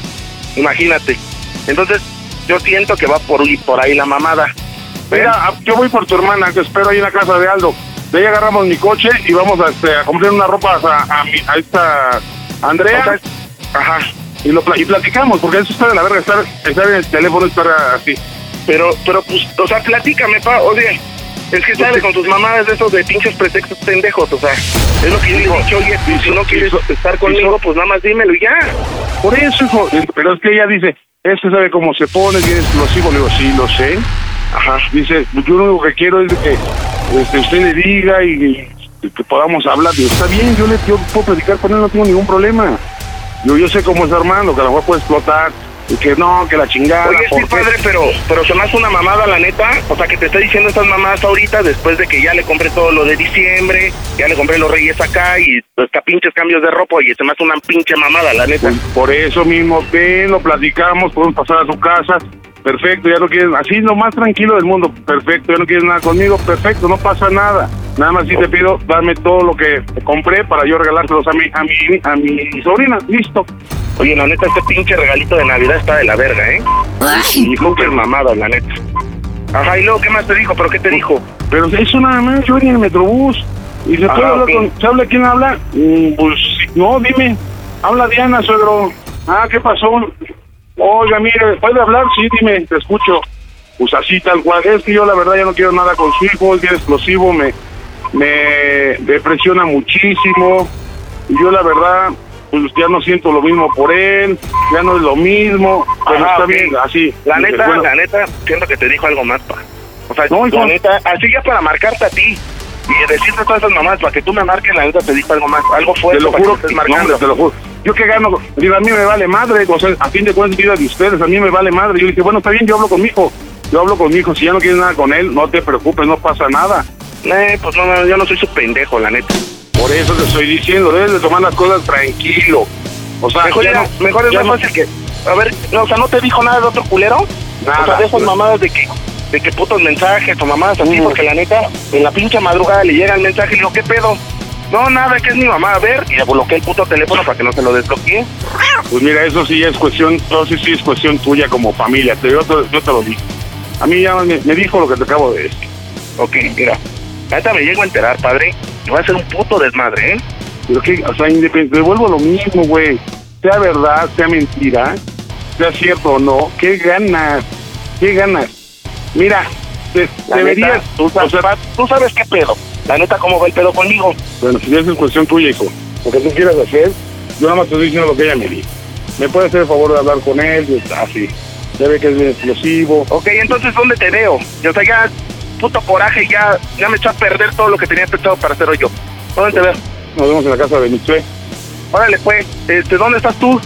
Imagínate. Entonces, yo siento que va por, ahí- por ahí la mamada. Mira, a- yo voy por tu hermana, te espero ahí en la casa de Aldo. De ahí agarramos mi coche y vamos a, este, a comprar una ropa a, a, mi- a esta Andrea. O sea, ajá. y, lo, y platicamos, porque eso está de la verga, estar, estar en el teléfono, estar así. Pero, pero pues, o sea, platícame, pa. Oye, es que sale con tus mamadas de esos de pinches pretextos pendejos, o sea, es lo que yo dicho, oye, si no quieres estar conmigo, pues nada más dímelo y ya. Por eso, hijo, pero es que ella dice, este sabe cómo se pone, bien explosivo. Le digo, sí, lo sé. Ajá. Dice, yo lo único que quiero es que este, usted le diga y, y que podamos hablar. Digo, está bien, yo le yo puedo platicar con él, no tengo ningún problema. Yo, yo sé cómo es Armando, que a lo mejor puede explotar, y que no, que la chingada. Oye, sí, padre, pero, pero se me hace una mamada, la neta. O sea, que te está diciendo estas mamadas ahorita después de que ya le compré todo lo de diciembre, ya le compré los reyes acá y hasta pinches cambios de ropa. Y se me hace una pinche mamada, la neta. Pues, por eso mismo, ven, lo platicamos, podemos pasar a su casa. Perfecto, ya no quieres, así lo más tranquilo del mundo. Perfecto, ya no quieres nada conmigo. Perfecto, no pasa nada. Nada más sí te pido, dame todo lo que compré para yo regalárselos a mi, a mi, a mi sobrina. Listo. Oye, la neta, este pinche regalito de Navidad está de la verga, ¿eh? Y súper mamada, la neta. Ajá, y luego, ¿qué más te dijo? ¿Pero qué te dijo? Pero eso nada más, yo venía en el Metrobús. ¿Y se puede hablar con, ¿se habla quién habla? Mm, pues, no, dime. Habla Diana, suegro. Ah, ¿qué pasó? Oiga, mire, ¿puede hablar? Sí, dime, te escucho. Pues así tal cual. Es que yo la verdad ya no quiero nada con su hijo, es bien explosivo, me, me depresiona muchísimo. Y yo la verdad, pues ya no siento lo mismo por él, ya no es lo mismo. Pero Ajá, está bien, así. La neta, Bueno, la neta, siento que te dijo algo más, pa. O sea, No, la neta, así ya para marcarte a ti y decirte todas esas mamadas para que tú me marques, la neta te dijo algo más, algo Te fuerte lo para juro, que estés marcando. te lo juro. Yo que gano, digo, a mí me vale madre, o sea, a fin de cuentas, vida de ustedes, a mí me vale madre. Yo dije, bueno, está bien, yo hablo con mi hijo, yo hablo con mi hijo, si ya no quieres nada con él, no te preocupes, no pasa nada. Eh, pues no, no, yo no soy su pendejo, la neta. Por eso te estoy diciendo, debes de tomar las cosas tranquilo. O sea, mejor, ya ya- no- mejor es más fácil que... A ver, no, o sea, ¿no te dijo nada de otro culero? Nada. O sea, de esas mamadas de que, de que putos mensajes o mamadas así, porque la neta, en la pinche madrugada le llega el mensaje y le digo, ¿qué pedo? No, nada, que es mi mamá, a ver, y le bloqueé el puto teléfono para que no se lo desbloquee. Pues mira, eso sí es cuestión, eso sí, sí es cuestión tuya como familia, te, yo, te, yo te lo digo. A mí ya me, me dijo lo que te acabo de decir. Ok, mira, neta me llego a enterar, padre, y voy a hacer un puto desmadre, ¿eh? Pero que, o sea, independiente, devuelvo lo mismo, güey. Sea verdad, sea mentira, sea cierto o no, ¿qué ganas? ¿Qué ganas? Mira, deberías, neta, tú, o sea, sabes, tú sabes qué pedo. La neta, ¿cómo va el pedo conmigo? bueno, si es cuestión tuya, hijo. Lo que tú quieras hacer, yo nada más te estoy diciendo lo que ella me dijo. ¿Me puede hacer el favor de hablar con él? Así. Ya ve que es bien explosivo. Ok, entonces, ¿dónde te veo? O sea, ya, puto coraje, ya, ya me echó a perder todo lo que tenía pensado para hacer hoy yo. ¿Dónde te veo? Nos vemos en la casa de Michue. Órale, pues, este, ¿dónde estás tú?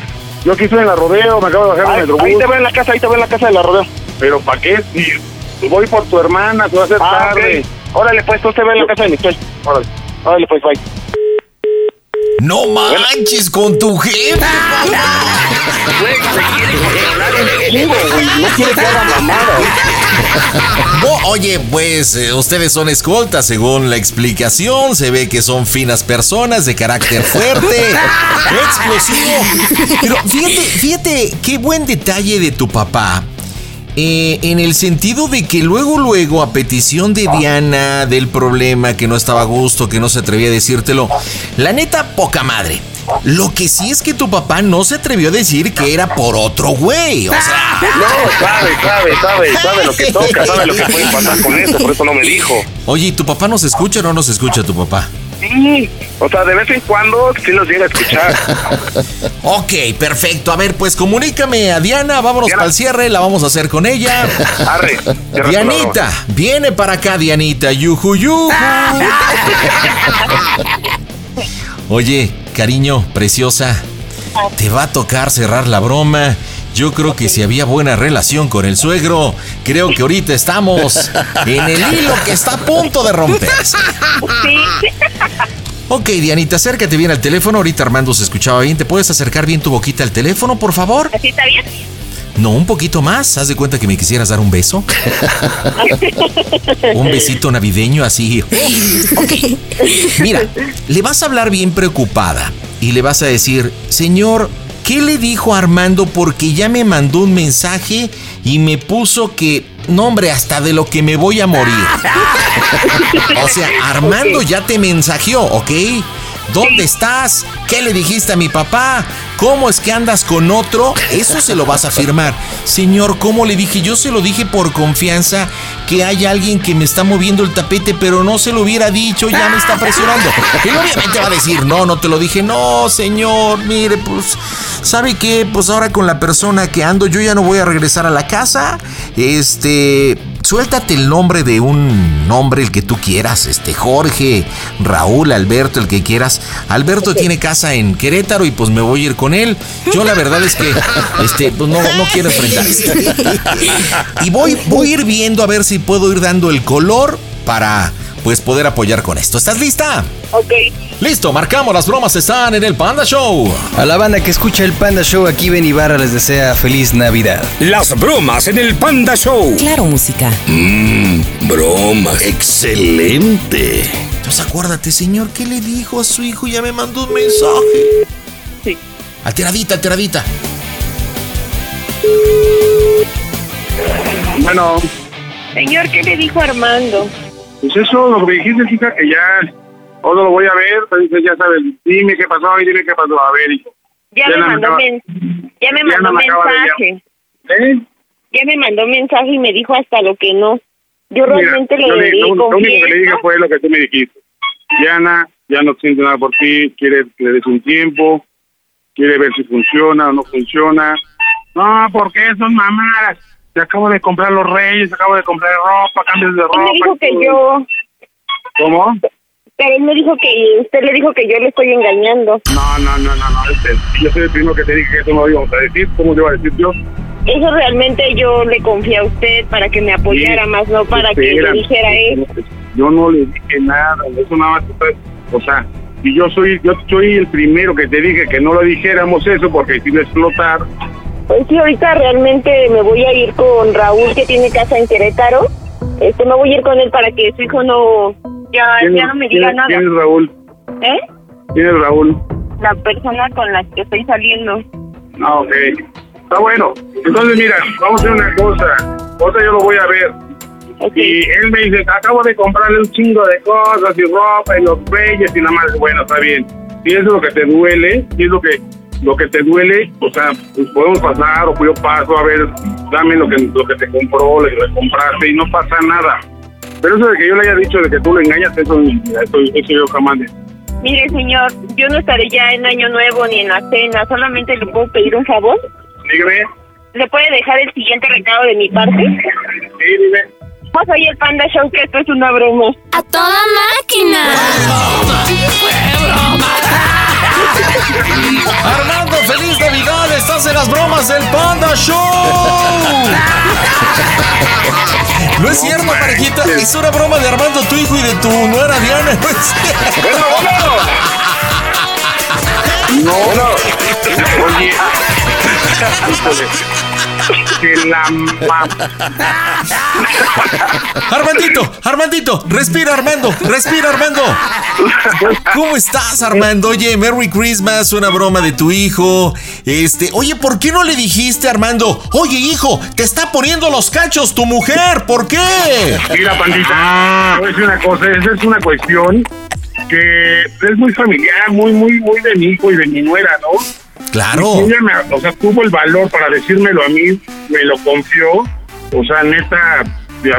Yo aquí estoy en la rodeo, me acabo de bajar Ahí, el metrobús. ahí te veo en la casa, ahí te veo en la casa de la rodeo. Pero ¿para qué? Voy por tu hermana, te va a hacer Ah, tarde. Órale, pues, tú te veo en la casa de Michelle. Órale. Órale, pues, bye. No manches con tu jefe. No quiere que haga mamada. Bo- oye, pues eh, ustedes son escoltas, según la explicación. Se ve que son finas personas de carácter fuerte, explosivo. Pero fíjate, fíjate qué buen detalle de tu papá. Eh, en el sentido de que luego, luego, a petición de Diana, del problema, que no estaba a gusto, que no se atrevía a decírtelo, la neta, poca madre. Lo que sí es que tu papá no se atrevió a decir que era por otro güey. O sea, No, sabe, sabe, sabe, sabe lo que toca, sabe lo que puede pasar con eso, por eso no me dijo. oye, ¿y tu papá nos escucha o no nos escucha tu papá? Sí, o sea, de vez en cuando sí los llega a escuchar. Ok, perfecto. A ver, pues comunícame a Diana, vámonos Diana. para el cierre, la vamos a hacer con ella. Arre. Dianita, viene para acá, Dianita. Yuju, yuju. Oye, cariño, preciosa, te va a tocar cerrar la broma. Yo creo que si había buena relación con el suegro, creo que ahorita estamos en el hilo que está a punto de romperse. Sí. Ok, Dianita, acércate bien al teléfono. Ahorita Armando se escuchaba bien. ¿Te puedes acercar bien tu boquita al teléfono, por favor? ¿Así está bien? No, un poquito más. Haz de cuenta que me quisieras dar un beso. un besito navideño así. Mira, le vas a hablar bien preocupada y le vas a decir, señor, ¿qué le dijo a Armando? Porque ya me mandó un mensaje y me puso que, no hombre, hasta de lo que me voy a morir. O sea, Armando ya te mensajeó, ¿ok? ¿Dónde estás? ¿Qué le dijiste a mi papá? ¿Cómo es que andas con otro? Eso se lo vas a firmar. Señor, ¿cómo le dije? Yo se lo dije por confianza que hay alguien que me está moviendo el tapete, pero no se lo hubiera dicho, ya me está presionando. Él obviamente va a decir, no, no te lo dije. No, señor, mire, pues, ¿sabe qué? Pues ahora con la persona que ando, yo ya no voy a regresar a la casa. Este, suéltate el nombre de un nombre, el que tú quieras, este, Jorge, Raúl, Alberto, el que quieras. Alberto tiene casa en Querétaro y pues me voy a ir con él. Yo la verdad es que, este, pues no, no quiero enfrentarse. Y voy, voy a ir viendo a ver si puedo ir dando el color para pues poder apoyar con esto. ¿Estás lista? Ok. Listo, marcamos, las bromas están en el Panda Show. A la banda que escucha el Panda Show, aquí Ben Ibarra les desea feliz Navidad. Las bromas en el Panda Show. Claro, música. Mmm, bromas. Excelente. Entonces acuérdate, señor, ¿qué le dijo a su hijo? Ya me mandó un mensaje. Sí. Alteradita, alteradita. Bueno, Señor, ¿qué le dijo Armando? Pues eso, lo que me dijiste, chica, que ya, todo lo voy a ver, pues dice, ya sabes, dime qué pasó y dime qué pasó. A ver, hijo. Ya, Ya me no mandó, acaba- men- ya me ya mandó no me acaba de mensaje. ¿Eh? Ya me mandó mensaje y me dijo hasta lo que no. Yo Mira, realmente le le- lo, lo único que le dije fue lo que tú me dijiste. Diana ya no siente nada por ti, quiere que le des un tiempo, quiere ver si funciona o no funciona. No, porque son mamadas. Te acabo de comprar los reyes, te acabo de comprar ropa, cambios de Él ropa. me dijo que yo, ¿Cómo? pero él me dijo que usted le dijo que yo le estoy engañando. No, no, no, no, no. este, yo soy el primero que te dije que eso no lo íbamos a decir. ¿Cómo te iba a decir yo? Eso realmente yo le confié a usted para que me apoyara Sí, más, no para que le dijera eso. Yo no le dije nada, eso nada más. O sea, y yo soy yo soy el primero que te dije que no lo dijéramos eso porque si iba a explotar. Pues sí, ahorita realmente me voy a ir con Raúl que tiene casa en Querétaro. Este, me voy a ir con él para que su hijo no ya, ¿Quién ya no me diga nada. ¿Quién es Raúl? ¿Eh? ¿Quién es Raúl? La persona con la que estoy saliendo. Ah, ok. Está bueno. Entonces, mira, vamos a hacer una cosa. Otra yo lo voy a ver. Y él me dice, acabo de comprarle un chingo de cosas y ropa y los reyes y nada más. Bueno, está bien. Si eso es lo que te duele, si es lo que lo que te duele, o sea, pues podemos pasar o yo paso a ver, dame lo que lo que te compró, lo que le compraste y no pasa nada. Pero eso de que yo le haya dicho de que tú le engañas, eso, eso, eso yo jamás. Mire, señor, yo no estaré ya en Año Nuevo ni en la cena. Solamente le puedo pedir un favor. Dígame. ¿Le puede dejar el siguiente recado de mi parte? Sí, dime. Pues soy el Panda Show, que esto es una broma. ¡A toda máquina! Armando, feliz Navidad, estás en las bromas del Panda Show. No es cierto, parejita, es una broma de Armando, tu hijo y de tu nuera Diana. No es cierto. No, Oye. La Armandito, Armandito, respira Armando, respira Armando. ¿Cómo estás Armando? Oye, Merry Christmas, una broma de tu hijo. Este, oye, ¿por qué no le dijiste Armando? Oye, hijo, te está poniendo los cachos tu mujer, ¿por qué? Mira, pandita, decir una cosa, esa es una cuestión que es muy familiar, muy, muy, muy de mi hijo y de mi nuera, ¿no? Claro. Ella me- o sea, tuvo el valor para decírmelo a mí, me lo confió, o sea, neta,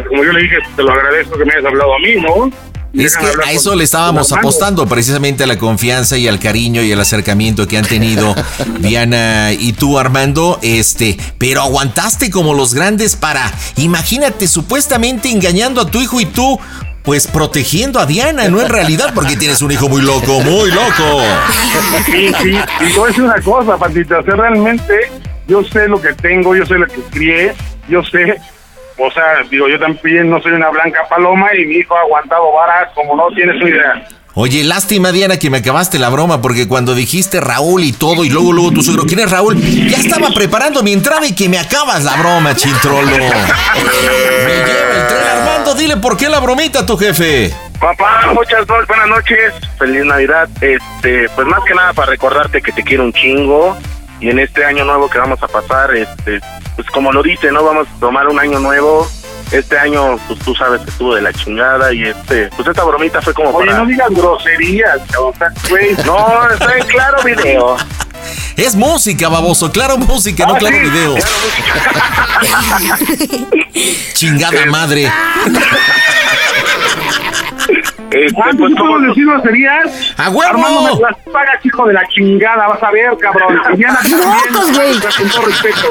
como yo le dije, te lo agradezco que me hayas hablado a mí, ¿no? Es que a eso le estábamos apostando, precisamente a la confianza y al cariño y el acercamiento que han tenido Diana y tú, Armando. Este, pero aguantaste como los grandes para, imagínate, supuestamente engañando a tu hijo y tú, pues protegiendo a Diana, no en realidad, porque tienes un hijo muy loco, muy loco. Sí, sí, y a decir una cosa, Patita, o sea, realmente yo sé lo que tengo, yo sé lo que crié, yo sé, o sea, digo, yo también no soy una blanca paloma y mi hijo ha aguantado varas como no tienes una idea. Oye, lástima, Diana, que me acabaste la broma, porque cuando dijiste Raúl y todo, y luego, luego tu suegro, ¿quién es Raúl? Ya estaba preparando mi entrada y que me acabas la broma, chintrolo. Me lleva el tren, Armando, dile por qué la bromita tu jefe. Papá, muchas buenas noches, feliz Navidad. Este, pues más que nada para recordarte que te quiero un chingo y en este año nuevo que vamos a pasar, este, pues como lo dice, no vamos a tomar un año nuevo. Este año, pues tú sabes que estuvo de la chingada y este, pues esta bromita fue como Oye, para. no digas groserías, cabrón, güey. No, está en claro video. Es música, baboso, claro música, no Ah, claro sí, video. Chingada madre. Este, ¿Cuántos pues, puedo como- decir groserías? ¡A huevo! Armando, me las pagas, hijo de la chingada, vas a ver, cabrón. Y Diana, tú también, ¡Locos, güey! o sea, Con todo respeto.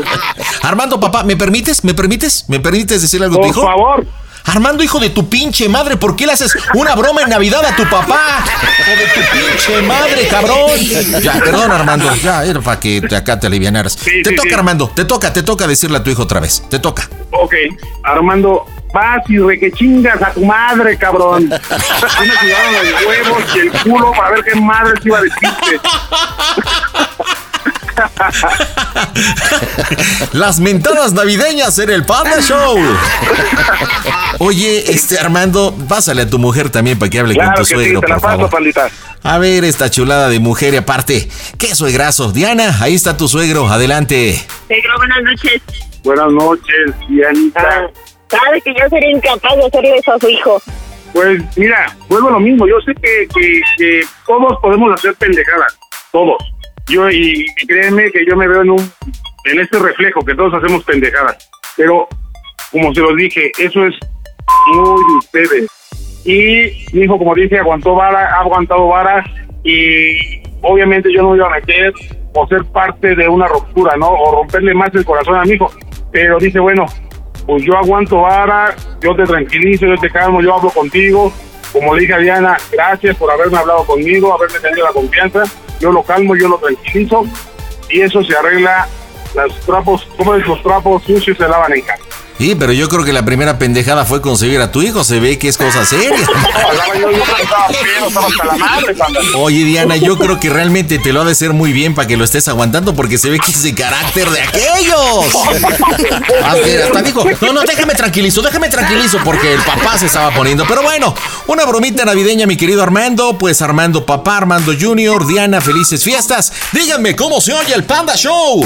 Armando, papá, ¿me permites? ¿Me permites? ¿Me permites decirle algo a tu Por hijo? favor. Armando, hijo de tu pinche madre, ¿por qué le haces una broma en Navidad a tu papá? Hijo de tu pinche madre, cabrón. Ya, perdón, Armando. Ya, era para que te- acá te alivianaras. Sí, te sí, toca, sí. Armando. Te toca, te toca decirle a tu hijo otra vez. Te toca. Ok, Armando, vas y re que chingas a tu madre, cabrón. Ya me tiraron los huevos y el culo para ver qué madre te iba a decirte. Las mentadas navideñas en el Panda Show. Oye, este Armando, pásale a tu mujer también para que hable Claro con que tu sí, suegro, te la por paso, favor. A ver esta chulada de mujer y aparte, qué suegrazo. Diana, ahí está tu suegro, adelante. Negro, buenas noches. Buenas noches, Dianita. Sabe que yo sería incapaz de hacerle eso a su hijo. Pues mira, vuelvo a lo mismo. Yo sé que, que, que todos podemos hacer pendejadas, todos. Yo y, y créeme que yo me veo en un en este reflejo que todos hacemos pendejadas. Pero como se los dije, eso es muy de ustedes. Y mi hijo, como dije, aguantó vara, ha aguantado vara y obviamente yo no iba a meter o ser parte de una ruptura, ¿no? O romperle más el corazón a mi hijo. Pero dice, bueno, pues yo aguanto vara, yo te tranquilizo, yo te calmo, yo hablo contigo. Como le dije a Diana, gracias por haberme hablado conmigo, haberme tenido la confianza. Yo lo calmo, yo lo tranquilizo y eso se arregla. Los trapos, como los trapos sucios se lavan en casa. Sí, pero yo creo que la primera pendejada fue concebir a tu hijo. Se ve que es cosa seria. Oye, Diana, yo creo que realmente te lo ha de ser muy bien para que lo estés aguantando porque se ve que es de carácter de aquellos. Que hasta dijo, no, no, déjame tranquilizo, déjame tranquilizo porque el papá se estaba poniendo. Pero bueno, una bromita navideña, mi querido Armando. Pues Armando papá, Armando Junior, Diana, felices fiestas. Díganme cómo se oye el Panda Show.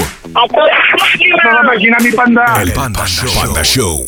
Mi panda. El Panda Show.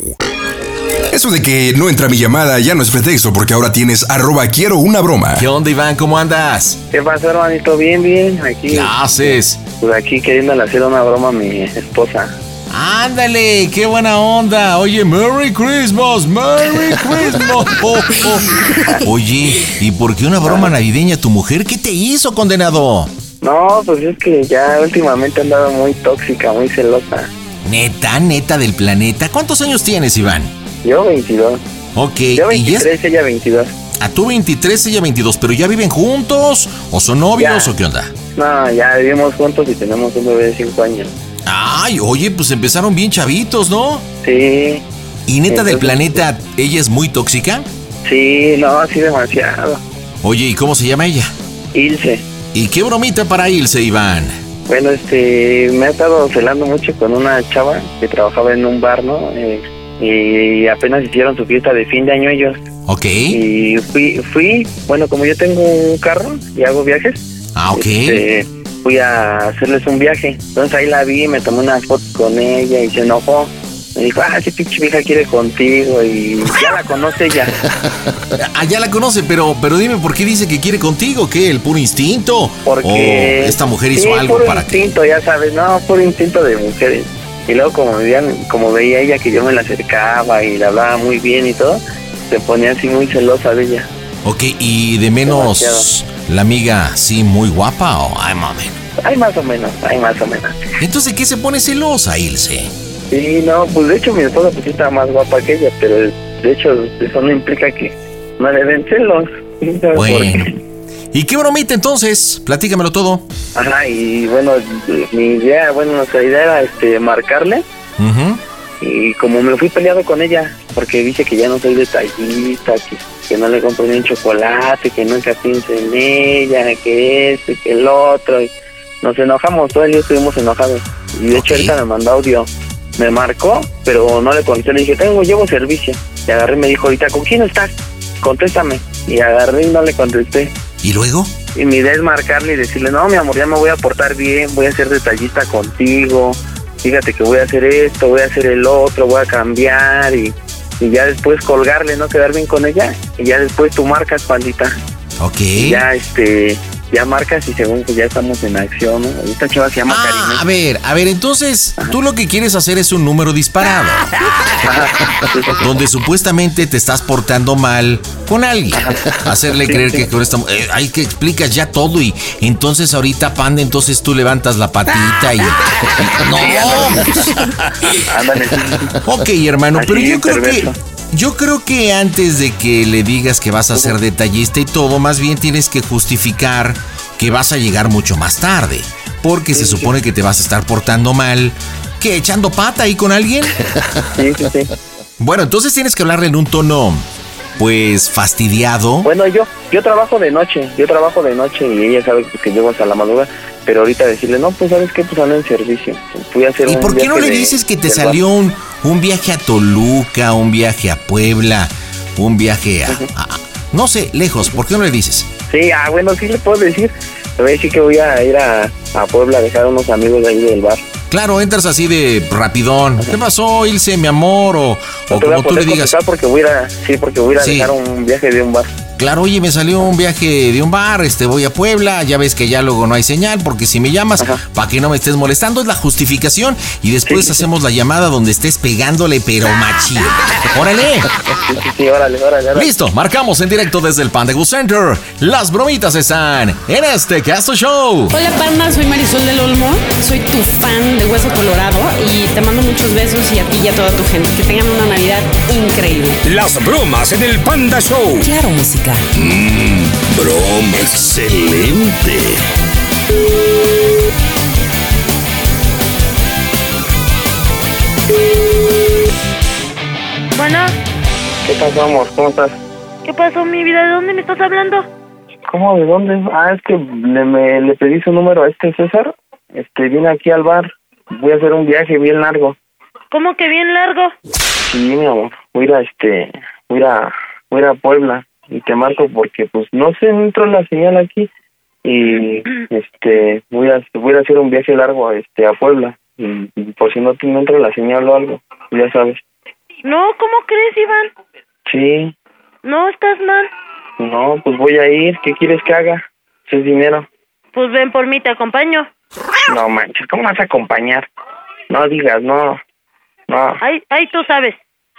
Eso de que no entra mi llamada ya no es pretexto porque ahora tienes arroba quiero una broma. ¿Qué onda, Iván? ¿Cómo andas? ¿Qué pasó, hermanito? Bien, bien. Aquí, ¿Qué haces? pues aquí queriéndole hacer una broma a mi esposa. Ándale, qué buena onda. Oye, Merry Christmas, Merry Christmas. Oh, oh. Oye, ¿y por qué una broma navideña a tu mujer? ¿Qué te hizo, condenado? No, pues es que ya últimamente he andado muy tóxica, muy celosa. Neta, neta del planeta. ¿Cuántos años tienes, Iván? Yo 22. Ok, Yo y es 23, ella 22. a tú 23, ella 22, pero ya viven juntos o son novios Ya. o qué onda? No, ya vivimos juntos y tenemos un bebé de 5 años. Ay, oye, pues empezaron bien chavitos, ¿no? Sí, Y neta del planeta, ¿ella es muy tóxica? sí, no, sí demasiado. Oye, ¿y cómo se llama ella? Ilse. ¿Y qué bromita para Ilse, Iván? Bueno, este, me ha estado celando mucho con una chava que trabajaba en un bar, ¿no? Eh, y apenas hicieron su fiesta de fin de año ellos. Ok. Y fui, fui, bueno, como yo tengo un carro y hago viajes, Ah, ok. este, fui a hacerles un viaje. Entonces ahí la vi, me tomé una foto con ella y se enojó. Me dijo, ah, ese pinche vieja quiere contigo y ya la conoce ella. Ah, ya la conoce, pero, pero dime, ¿por qué dice que quiere contigo? ¿Qué? ¿El puro instinto? Porque ¿O esta mujer hizo sí, algo puro para que.? instinto, ya sabes, no, puro instinto de mujeres. Y luego como veían, como veía ella que yo me la acercaba y le hablaba muy bien y todo, se ponía así muy celosa de ella. Ok, y de menos la amiga, sí, muy guapa o ay, mami. Ay, más o menos, ay, más o menos. Entonces, ¿qué se pone celosa, Ilse? Sí, no, pues de hecho mi esposa pues está más guapa que ella, pero de hecho eso no implica que no le den celos. Bueno. ¿Y qué bromita entonces? Platícamelo todo. Ajá, y bueno, mi idea, bueno, nuestra idea era este marcarle Ujú. y como me fui peleado con ella, porque dice que ya no soy detallista, que, que no le compro ni un chocolate, que nunca pienso en ella, que esto que el otro, y nos enojamos, todo el día estuvimos enojados. Y de hecho Ok. ahorita me mandó audio, me marcó, pero no le contesté, le dije, tengo, llevo servicio. Y agarré y me dijo, ahorita, ¿con quién estás? Contéstame. Y agarré y no le contesté. ¿Y luego? Y mi idea es marcarle y decirle, no, mi amor, ya me voy a portar bien, voy a ser detallista contigo, fíjate que voy a hacer esto, voy a hacer el otro, voy a cambiar y, y ya después colgarle, no quedar bien con ella y ya después tú marcas, pandita. Ok. Y ya, este, ya marcas y según pues ya estamos en acción, ¿no? Esta chava se llama Ah, a ver, a ver, entonces tú lo que quieres hacer es un número disparado. donde supuestamente te estás portando mal con alguien. Hacerle creer que con esta eh, hay que explicas ya todo y entonces ahorita panda, entonces tú levantas la patita y no. Ándale. Ok, hermano, Así pero yo creo que. Yo creo que antes de que le digas que vas a ser detallista y todo, más bien tienes que justificar que vas a llegar mucho más tarde, porque se supone que te vas a estar portando mal, que echando pata ahí con alguien. Sí, sí, sí. Bueno, entonces tienes que hablarle en un tono pues fastidiado. Bueno, yo yo trabajo de noche, yo trabajo de noche y ella sabe que llego hasta la madrugada, pero ahorita decirle, no, pues sabes qué, pues ando en servicio. Fui a hacer ¿Y un por qué no le de- dices que te salió un, un viaje a Toluca, un viaje a Puebla, un viaje a, a- no sé, lejos? ¿Por qué no le dices? Sí, ah, bueno, sí le puedo decir. Le voy a decir que voy a ir a, a Puebla a dejar a unos amigos de ahí del bar. Claro, entras así de rapidón. ¿Qué pasó, Ilse, mi amor? O, No como tú le digas. porque voy a sí, porque voy a Sí. dejar un viaje de un bar. Claro, oye, me salió un viaje de un bar, este, voy a Puebla, ya ves que ya luego no hay señal, porque si me llamas, para que no me estés molestando, es la justificación, y después hacemos la llamada donde estés pegándole, pero machín. ¡Órale! Sí, sí, sí, órale, órale, órale. Listo, marcamos en directo desde el Panda Good Center. Las bromitas están en este Casto Show. Hola Panda, soy Marisol del Olmo, soy tu fan de Hueso Colorado y te mando muchos besos y a ti y a toda tu gente. Que tengan una Navidad increíble. Las bromas en el Panda Show. Claro, música. Mmm, broma. Excelente. Bueno, ¿Qué pasó, amor? ¿Cómo estás? ¿qué pasó, mi vida? ¿De dónde me estás hablando? ¿Cómo? ¿De dónde? Ah, es que le, me, le pedí su número a este César. Este, vine aquí al bar. Voy a hacer un viaje bien largo. ¿Cómo que bien largo? Sí, mi amor. Voy a ir a, este, voy a, voy a, ir a Puebla. Y te marco porque, pues, no sé, no entró la señal aquí. Y, este, voy a, voy a hacer un viaje largo, este, a Puebla. Y, y por si no, te- no entra la señal o algo, ya sabes. No, ¿cómo crees, Iván? Sí, No, estás mal. no, pues voy a ir. ¿Qué quieres que haga? Es dinero. Pues ven por mí, te acompaño. No manches, ¿cómo vas a acompañar? No digas, no. No, Ahí, ahí tú sabes.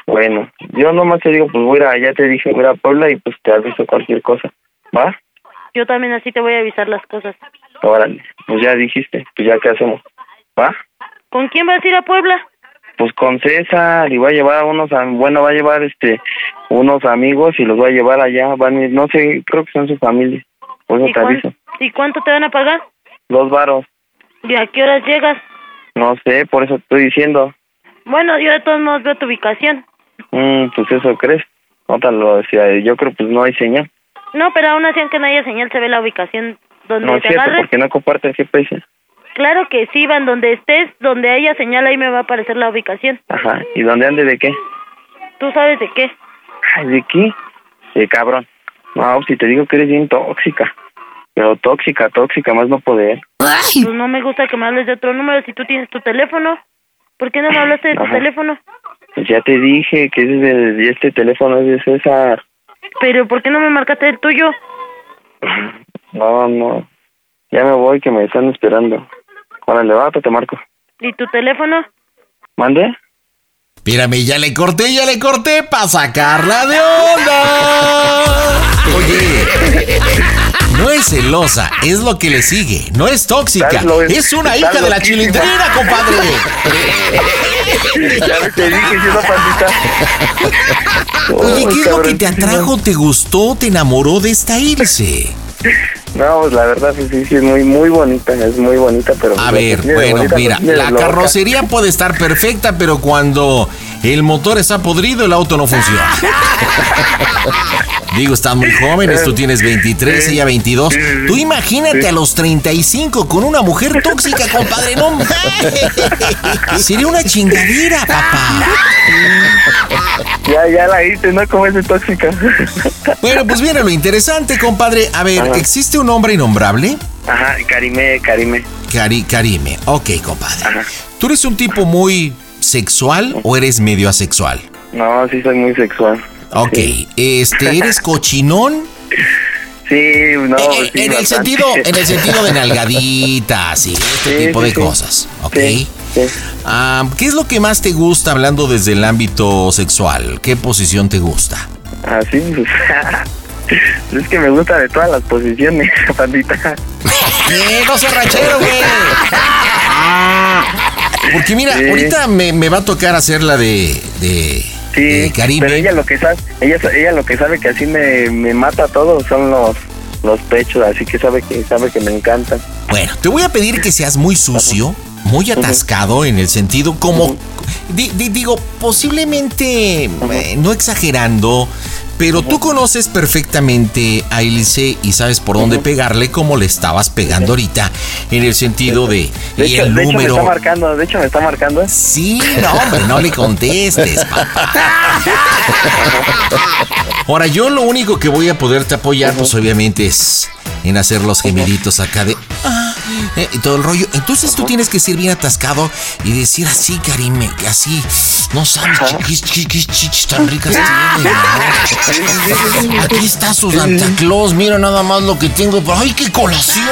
Bueno, yo nomás te digo, pues voy a, ya te dije, voy a Puebla y pues te aviso cualquier cosa. ¿Va? Yo también así te voy a avisar las cosas. Órale, pues ya dijiste, pues ya qué hacemos. ¿Va? ¿Con quién vas a ir a Puebla? Pues con César y va a llevar a unos, bueno, va a llevar este, unos amigos y los va a llevar allá, van no sé, creo que son su familia. Por eso ¿Y, te cuán- aviso. ¿Y cuánto te van a pagar? Dos varos, ¿Y a qué horas llegas? no sé, por eso te estoy diciendo. Bueno, yo de todos modos veo tu ubicación. Mm, pues eso crees. No te lo decía, yo creo pues no hay señal. No, pero aún así, aunque no haya señal, se ve la ubicación donde No es cierto, agarres. porque no comparten GPS. Claro que sí, Iván, donde estés, donde haya señal, ahí me va a aparecer la ubicación. Ajá, ¿y dónde ande de qué? ¿Tú sabes de qué? Ay, ¿de qué? De cabrón. No, si te digo que eres bien tóxica. Pero tóxica, tóxica, más no poder. Pues no me gusta que me hables de otro número si tú tienes tu teléfono. ¿Por qué no me hablaste de tu Ajá. teléfono? Pues ya te dije que es de, y este teléfono es de César. Pero ¿por qué no me marcaste el tuyo? No, no. Ya me voy, que me están esperando. Órale, va, te marco. ¿Y tu teléfono? ¿Mande? Espérame, ya le corté, ya le corté para sacarla de onda. Oye, no es celosa, es lo que le sigue. No es tóxica, es una hija de la chilindrina, compadre. ya te dije, pandita. Oye, ¿qué es lo que te atrajo, te gustó, te enamoró de esta Ilse? No, pues la verdad, sí, sí, sí, es muy, muy bonita, es muy bonita, pero... A ver, bueno, bonita, mira, la loca. carrocería puede estar perfecta, pero cuando el motor está podrido, el auto no funciona. Digo, están muy jóvenes, tú tienes 23, ella 22. Tú imagínate a los 35 con una mujer tóxica, compadre, no. Sería una chingadera, papá. Ya, ya la hice, ¿no? Como es de tóxica. Bueno, pues viene lo interesante, compadre. A ver, Ajá. ¿existe un hombre innombrable? Ajá, Karime, Karime. Cari, Karime. Ok, compadre. ¿Tú eres un tipo muy sexual o eres medio asexual? No, sí soy muy sexual. Ok, este, ¿eres cochinón? Sí, no, Eh, sí, en, el sentido, en el sentido de nalgaditas y este Sí, tipo de cosas, ¿ok? Ah, ¿Qué es lo que más te gusta hablando desde el ámbito sexual? ¿Qué posición te gusta? Así, pues. es que me gusta de todas las posiciones, pandita. ¡Eh, no ranchero, güey! Porque mira, ahorita me, me va a tocar hacer la de, de, Sí, Caribe. pero ella lo que sabe, ella, ella lo que sabe que así me, me mata todo son los los pechos, así que sabe que sabe que me encantan. Bueno, te voy a pedir que seas muy sucio, muy atascado en el sentido como, di- di- digo, posiblemente, eh, no exagerando, pero tú conoces perfectamente a Ilse y sabes por dónde pegarle como le estabas pegando ahorita, en el sentido de, De y hecho, el de hecho me número. está marcando, de hecho me está marcando. Sí, no, hombre, no le contestes, papá. Ahora, yo lo único que voy a poderte apoyar, pues obviamente es en hacer los gemiditos acá de. ah, eh, y todo el rollo. Entonces tú tienes que ser bien atascado y decir así, Karime, que así. No sabes chiquis, chiquis, chichis tan ricas tienen. ¿no? Aquí está su Santa Claus, mira nada más lo que tengo. pero ¡Ay, qué colación!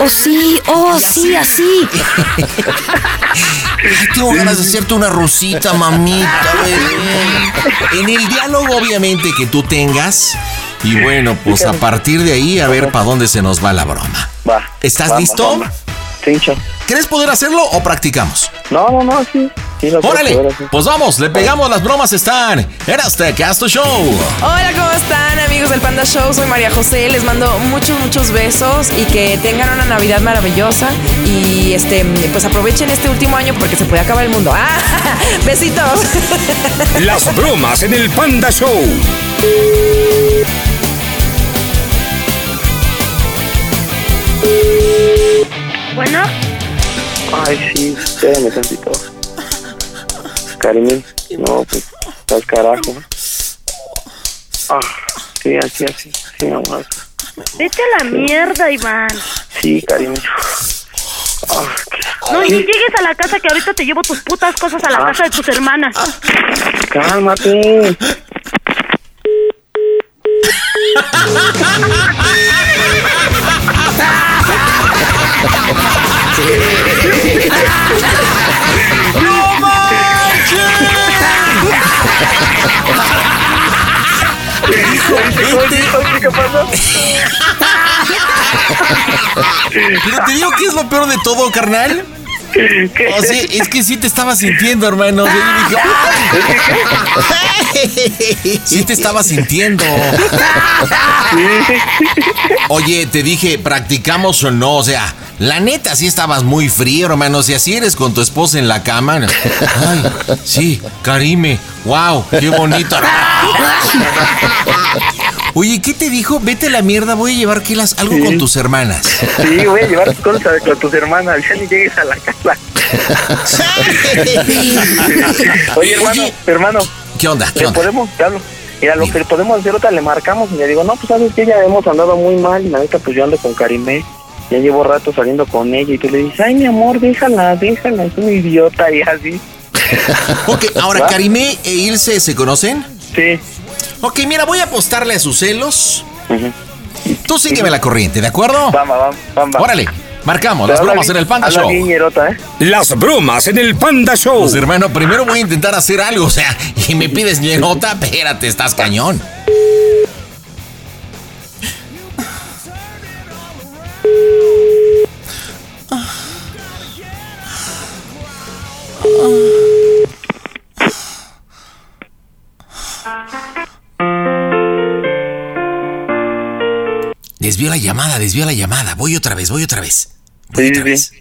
Oh, sí, oh, sí, así. Ay, tengo ganas de hacerte una rosita, mamita, bebé. En el diálogo, obviamente, que tú tengas. Y bueno, pues a partir de ahí, a ver para dónde se nos va la broma. Va. ¿Estás va, listo? va, va. Cincho. ¿Quieres poder hacerlo o practicamos? No, no, no, sí. sí lo ¡Órale! poder. Pues vamos, le pegamos las bromas, están en este Casto Show. Hola, ¿cómo están amigos del Panda Show? Soy María José, les mando muchos, muchos besos y que tengan una Navidad maravillosa y este, pues aprovechen este último año porque se puede acabar el mundo. ¡Ah! Besitos. Las bromas en el Panda Show. Bueno, Ay, sí, espérame tantito. Cariño, no, pues, estás carajo. Ah, sí, así, así, sí, amor. vete a la mierda, Iván. Sí, cariño. Ah, No, y llegues a la casa que ahorita te llevo tus putas cosas a la Ah. casa de tus hermanas. cálmate. ¡No manches! ¿Qué? Pero te digo que es lo peor de todo, carnal. O sea, es que sí te estaba sintiendo, hermano. O sea, yo dije, ¡ay! Sí te estaba sintiendo. Oye, te dije, ¿practicamos o no? O sea, la neta, sí estabas muy frío, hermano. Si así eres con tu esposa en la cama. Ay, sí, Karime. Wow, qué bonito. Oye, ¿qué te dijo? Vete a la mierda, voy a llevar que las, algo con tus hermanas. Sí, voy a llevar cosas con tus hermanas, ya ni llegues a la casa. Oye, hermano, hermano. ¿Qué onda? ¿Qué ¿Le onda? podemos, te hablo. Mira, lo que podemos hacer otra, le marcamos y le digo, no, pues sabes que ya hemos andado muy mal y la neta, pues yo ando con Karimé. Ya llevo rato saliendo con ella y tú le dices, ay, mi amor, déjala, déjala, es una idiota y así. Ok, ahora, ¿Va? Karimé e Ilse, ¿se conocen? Sí. Ok, mira, voy a apostarle a sus celos. Tú sígueme la corriente, ¿de acuerdo? Vamos, vamos, vamos. Órale, marcamos Te las bromas en el Panda Show. bien, ñerota, ¿eh? Las bromas en el Panda Show. Pues hermano, primero voy a intentar hacer algo, o sea, y me pides ñerota, espérate, estás cañón. Desvió la llamada, desvió la llamada. Voy otra vez, voy otra vez. Voy otra vez.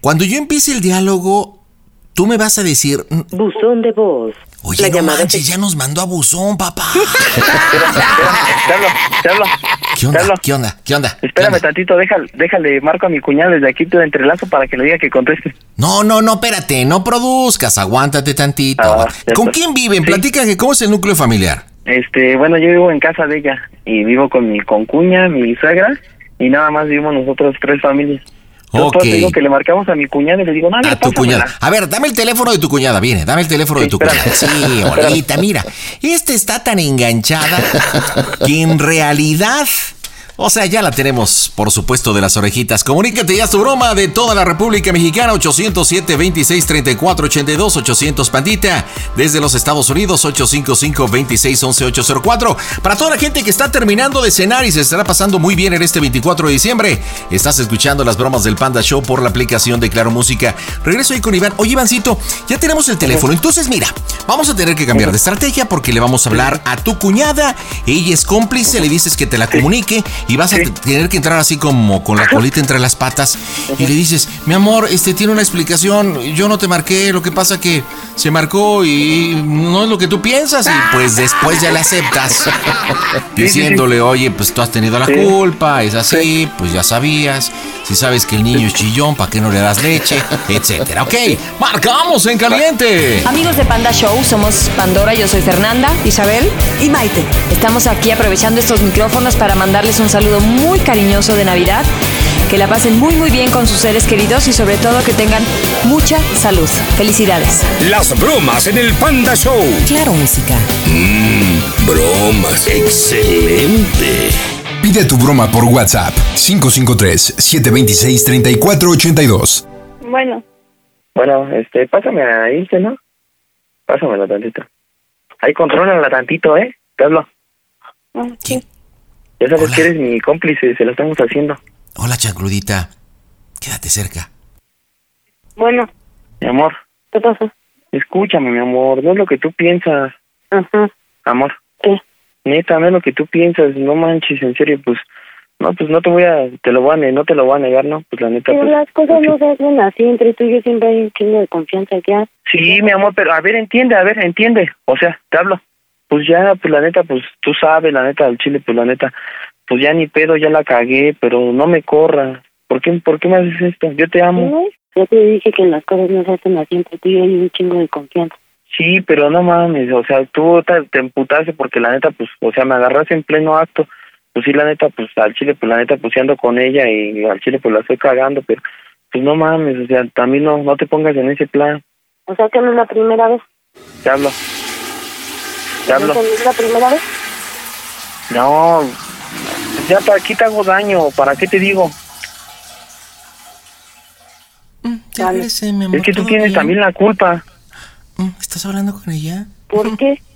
Cuando yo empiece el diálogo, tú me vas a decir. mm, Buzón de voz. Oye, La no llamada manches, ya nos mandó a buzón, papá. Te hablo, te hablo. ¿Qué onda? ¿Qué onda? ¿Qué onda? Espérame tantito, déjale, déjale, marco a mi cuñado desde aquí, te entrelazo para que le diga que conteste. No, no, no, espérate, no produzcas, aguántate tantito. Ah, ¿Con quién viven? Platica que cómo es el núcleo familiar. Este, bueno, yo vivo en casa de ella y vivo con mi concuña, mi suegra y nada más vivimos nosotros tres familias. Yo Ok. digo que le marcamos a mi cuñada y le digo, A tu cuñada. A ver, dame el teléfono de tu cuñada, viene, dame el teléfono de tu espérame. cuñada. Sí, Olguita, mira. Esta está tan enganchada que en realidad. O sea, ya la tenemos, por supuesto, de las orejitas. Comunícate ya su broma de toda la República Mexicana, 807-26-34-82, 800 Pandita. Desde los Estados Unidos, 855-26-11-804. Para toda la gente que está terminando de cenar y se estará pasando muy bien en este 24 de diciembre, estás escuchando las bromas del Panda Show por la aplicación de Claro Música. Regreso ahí con Iván. Oye, Ivancito, ya tenemos el teléfono. Entonces, mira, vamos a tener que cambiar de estrategia porque le vamos a hablar a tu cuñada. Ella es cómplice, le dices que te la comunique y vas a te- tener que entrar así como con la colita entre las patas y le dices, mi amor, este tiene una explicación, yo no te marqué, lo que pasa que se marcó y no es lo que tú piensas y pues después ya le aceptas diciéndole, oye, pues tú has tenido la Sí. culpa, es así, pues ya sabías, si sabes que el niño es chillón, ¿para qué no le das leche? Etcétera. Ok, marcamos en caliente. Amigos de Panda Show, somos Pandora, yo soy Fernanda, Isabel y Maite. Estamos aquí aprovechando estos micrófonos para mandarles un saludo muy cariñoso de Navidad. Que la pasen muy muy bien con sus seres queridos y sobre todo que tengan mucha salud. Felicidades. Las bromas en el Panda Show. Claro, música. Mmm, bromas. Excelente. Pide tu broma por WhatsApp 553-726-3482. Bueno, Bueno, este, pásame a Ilse, ¿no? Pásamela tantito. Ahí contrólala tantito, ¿eh? Te hablo. ah, sí. Ya sabes que eres mi cómplice, se lo estamos haciendo. Hola, chancludita. Quédate cerca. Bueno, Mi amor, ¿qué pasó? escúchame, mi amor, no es lo que tú piensas. Ajá. Amor. ¿Qué? Neta, no es lo que tú piensas, no manches, en serio, pues, no, pues no te voy a, te lo voy a, no te lo voy a negar, ¿no? Pues la neta, Pero pues, las cosas no se hacen así, entre tú y yo siempre hay un chingo de confianza ya. Sí, mi amor, pero a ver, entiende, a ver, entiende. O sea, te hablo. Pues ya, pues la neta, pues tú sabes, la neta, del chile, pues la neta, pues ya ni pedo, ya la cagué, pero no me corra. ¿Por qué, por qué me haces esto? Yo te amo. Ya te dije que las cosas no se hacen así, entre tú y yo hay un chingo de confianza. Sí, pero no mames, o sea, tú te, te emputaste porque la neta, pues, o sea, me agarraste en pleno acto. Pues sí, la neta, pues al chile, pues la neta, pues ando con ella y al chile, pues la estoy cagando, pero pues no mames, o sea, también no, no te pongas en ese plan. O sea que no es la primera vez. Te hablo. Te hablo. ¿No es la primera vez? No, ya para aquí te hago daño, ¿para qué te digo? Vale. Es que tú tienes también la culpa. ¿Estás hablando con ella? ¿Por qué?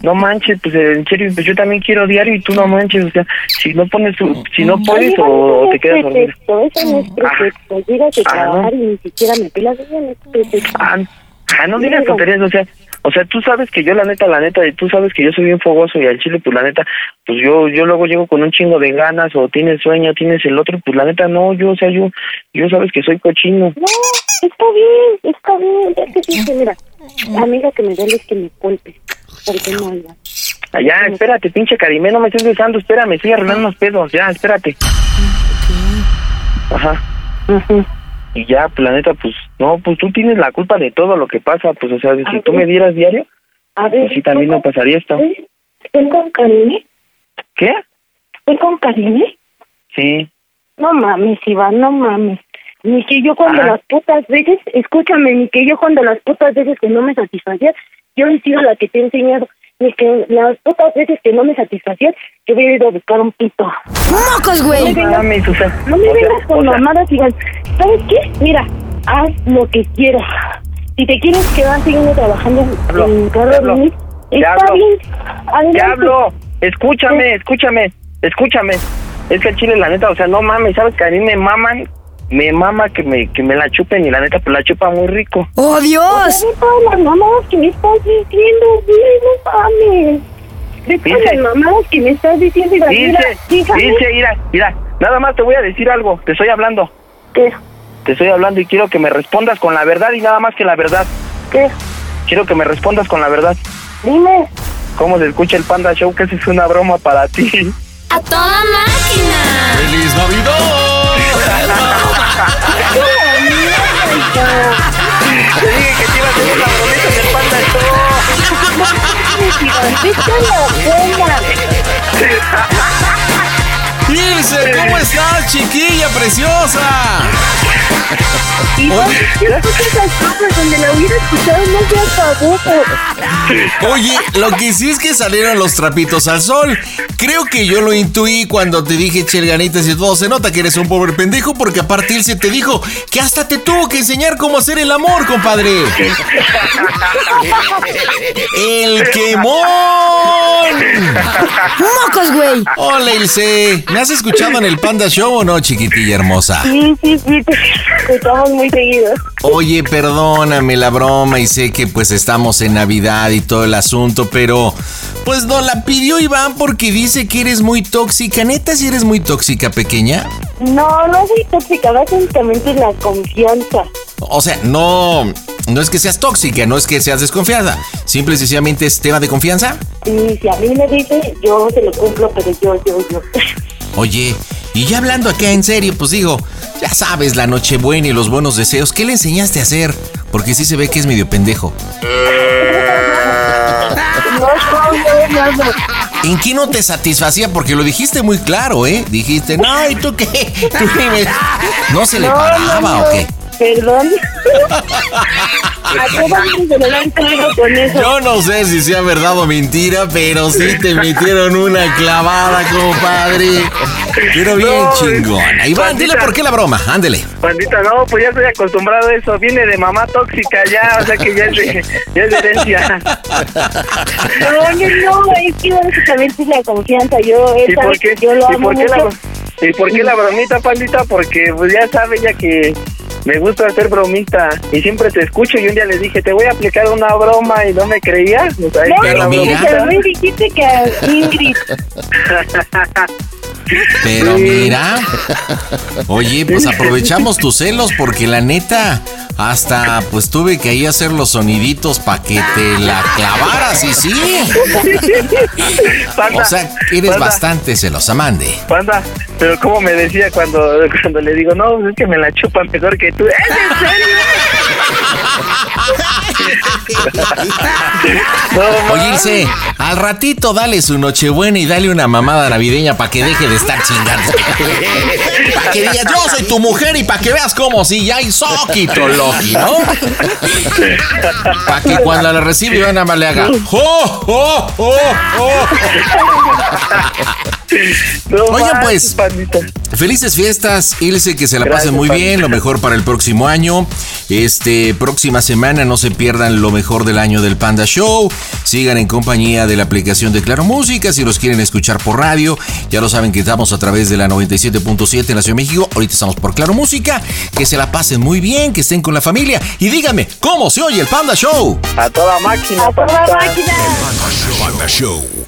No manches, pues en serio, pues yo también quiero diario y tú no manches, o sea, si no pones tu, si no puedes Amiga, o, no te quedas dormido. eso no es pretexto. Llegas de Ah, trabajar ¿no? y ni siquiera me pelas, eso no es pretexto. Ah, ah, no digas tonterías, o sea, o sea, tú sabes que yo la neta, la neta, y tú sabes que yo soy bien fogoso y al chile, pues la neta, pues yo, yo luego llego con un chingo de ganas o tienes sueño, tienes el otro, pues la neta no, yo, o sea, yo, yo sabes que soy cochino. No, está bien, está bien. Ya te dije, mira, amiga, que me duele es que me golpes. Porque no hablas. Allá, espérate, pinche Karime, no me estés besando, espérame, estoy arreglando unos pedos, ya, espérate. Ajá. Y ya, pues la neta, pues, no, pues tú tienes la culpa de todo lo que pasa, pues, o sea, si tú me dieras diario, A ver, pues sí, también no pasaría esto. ¿Estoy con Karine? ¿Qué? ¿Estoy con Karine? Sí. No mames, Iván, no mames. Ni que yo cuando Ah. las putas veces, escúchame, ni que yo cuando las putas veces que no me satisfacían, yo he sido la que te he enseñado. Ni que las putas veces que no me satisfacían, yo hubiera ido a buscar un pito. ¡Mocos, güey! No me vengas, mames, o sea, no me o sea, vengas con mamadas, Iván. ¿Sabes qué? Mira, haz lo que quieras. Si te quieres quedar siguiendo trabajando Hablo, en carro de mí, está hablo. bien. Adelante. Te hablo, escúchame, escúchame, escúchame. Es que el chile, la neta, o sea, no mames, sabes que a mí me maman, me mama que me, que me la chupen y la neta, pues la chupa muy rico. ¡Oh, Dios! sea, de todas las mamadas que me estás diciendo, no mames. De todas Dice- las mamadas que me estás diciendo, mira, Dice, dice, mira, mira, nada más te voy a decir algo, te estoy hablando. ¿Qué? Te estoy hablando y quiero que me respondas con la verdad y nada más que la verdad. ¿Qué? Quiero que me respondas con la verdad. Dime. ¿Cómo se escucha el Panda Show? Que esa es una broma para ti. ¡A toda máquina! ¡Feliz Te dije que te iba a hacer una bromita en el Panda Iván, vete a la buena. Ilse, ¿cómo estás, chiquilla preciosa? Gracias a esas cosas donde la hubiera escuchado no. Oye, lo que sí es que salieron los trapitos al sol. Creo que yo lo intuí cuando te dije chelganitas y todo. Se nota que eres un pobre pendejo porque aparte Ilse te dijo que hasta te tuvo que enseñar cómo hacer el amor, compadre. ¡El quemón! ¡Mocos, güey! Hola, Ilse. ¿Me has escuchado en el Panda Show o no, chiquitilla hermosa? Sí, sí, sí, te escuchamos muy seguido. Oye, perdóname la broma y sé que pues estamos en Navidad y todo el asunto, pero pues no la pidió Iván porque dice que eres muy tóxica. ¿Neta si eres muy tóxica, pequeña? No, no soy tóxica, básicamente la confianza. O sea, no, no es que seas tóxica, no es que seas desconfiada. Simple y sencillamente es tema de confianza. Y si a mí me dice, yo se lo cumplo, pero yo, yo, yo. Oye, y ya hablando acá en serio, pues digo, ya sabes, la Nochebuena y los buenos deseos, ¿qué le enseñaste a hacer? Porque sí se ve que es medio pendejo. ¿En qué no te satisfacía? Porque lo dijiste muy claro, ¿eh? Dijiste, no, ¿y tú qué? ¿Tú qué me-?" ¿No se le paraba o qué? Perdón. Yo no sé si sea verdad o mentira, pero sí te metieron una clavada, compadre. Pero bien No, chingona. Iván, dile por qué la broma, ándele. Bandita, no, pues ya estoy acostumbrado a eso. Viene de mamá tóxica ya, o sea que ya es de, ya es de herencia. No, no, no, es que básicamente es la confianza. Yo, ¿Y sabe por qué? yo lo ¿Y amo por qué la. ¿Y por qué la bromita, pandita? Porque pues ya sabe ya que me gusta hacer bromita y siempre te escucho y un día le dije, te voy a aplicar una broma y no me creías. Pues No, no, no dijiste que Ingrid. Pero mira. Oye, pues aprovechamos tus celos porque la neta, hasta pues tuve que ahí hacer los soniditos para que te la clavaras y sí. Panda, O sea, eres panda, bastante celosa, mande. Panda, pero como me decía cuando, cuando le digo, no, es que me la chupan mejor que tú. ¿Es en serio? No, Oye, Ilse, al ratito dale su nochebuena y dale una mamada navideña para que deje de estar chingando. Para que digas, yo soy tu mujer y para que veas cómo si ya hay soquito Loki, ¿no? Para que cuando la recibe Iván nada más le haga ¡Oh, oh, oh, oh! No Oye, pues, pandita. Felices fiestas, Ilse, que se la Gracias, pasen muy bien, lo mejor para el próximo año. Este, próxima semana no se pierdan lo mejor del año del Panda Show. Sigan en compañía de la aplicación de Claro Música si los quieren escuchar por radio. Ya lo saben que estamos a través de la 97.7 en la Ciudad de México. Ahorita estamos por Claro Música. Que se la pasen muy bien, que estén con la familia. Y díganme, ¿cómo se oye el Panda Show? A toda máquina, A toda máquina. Panda Show.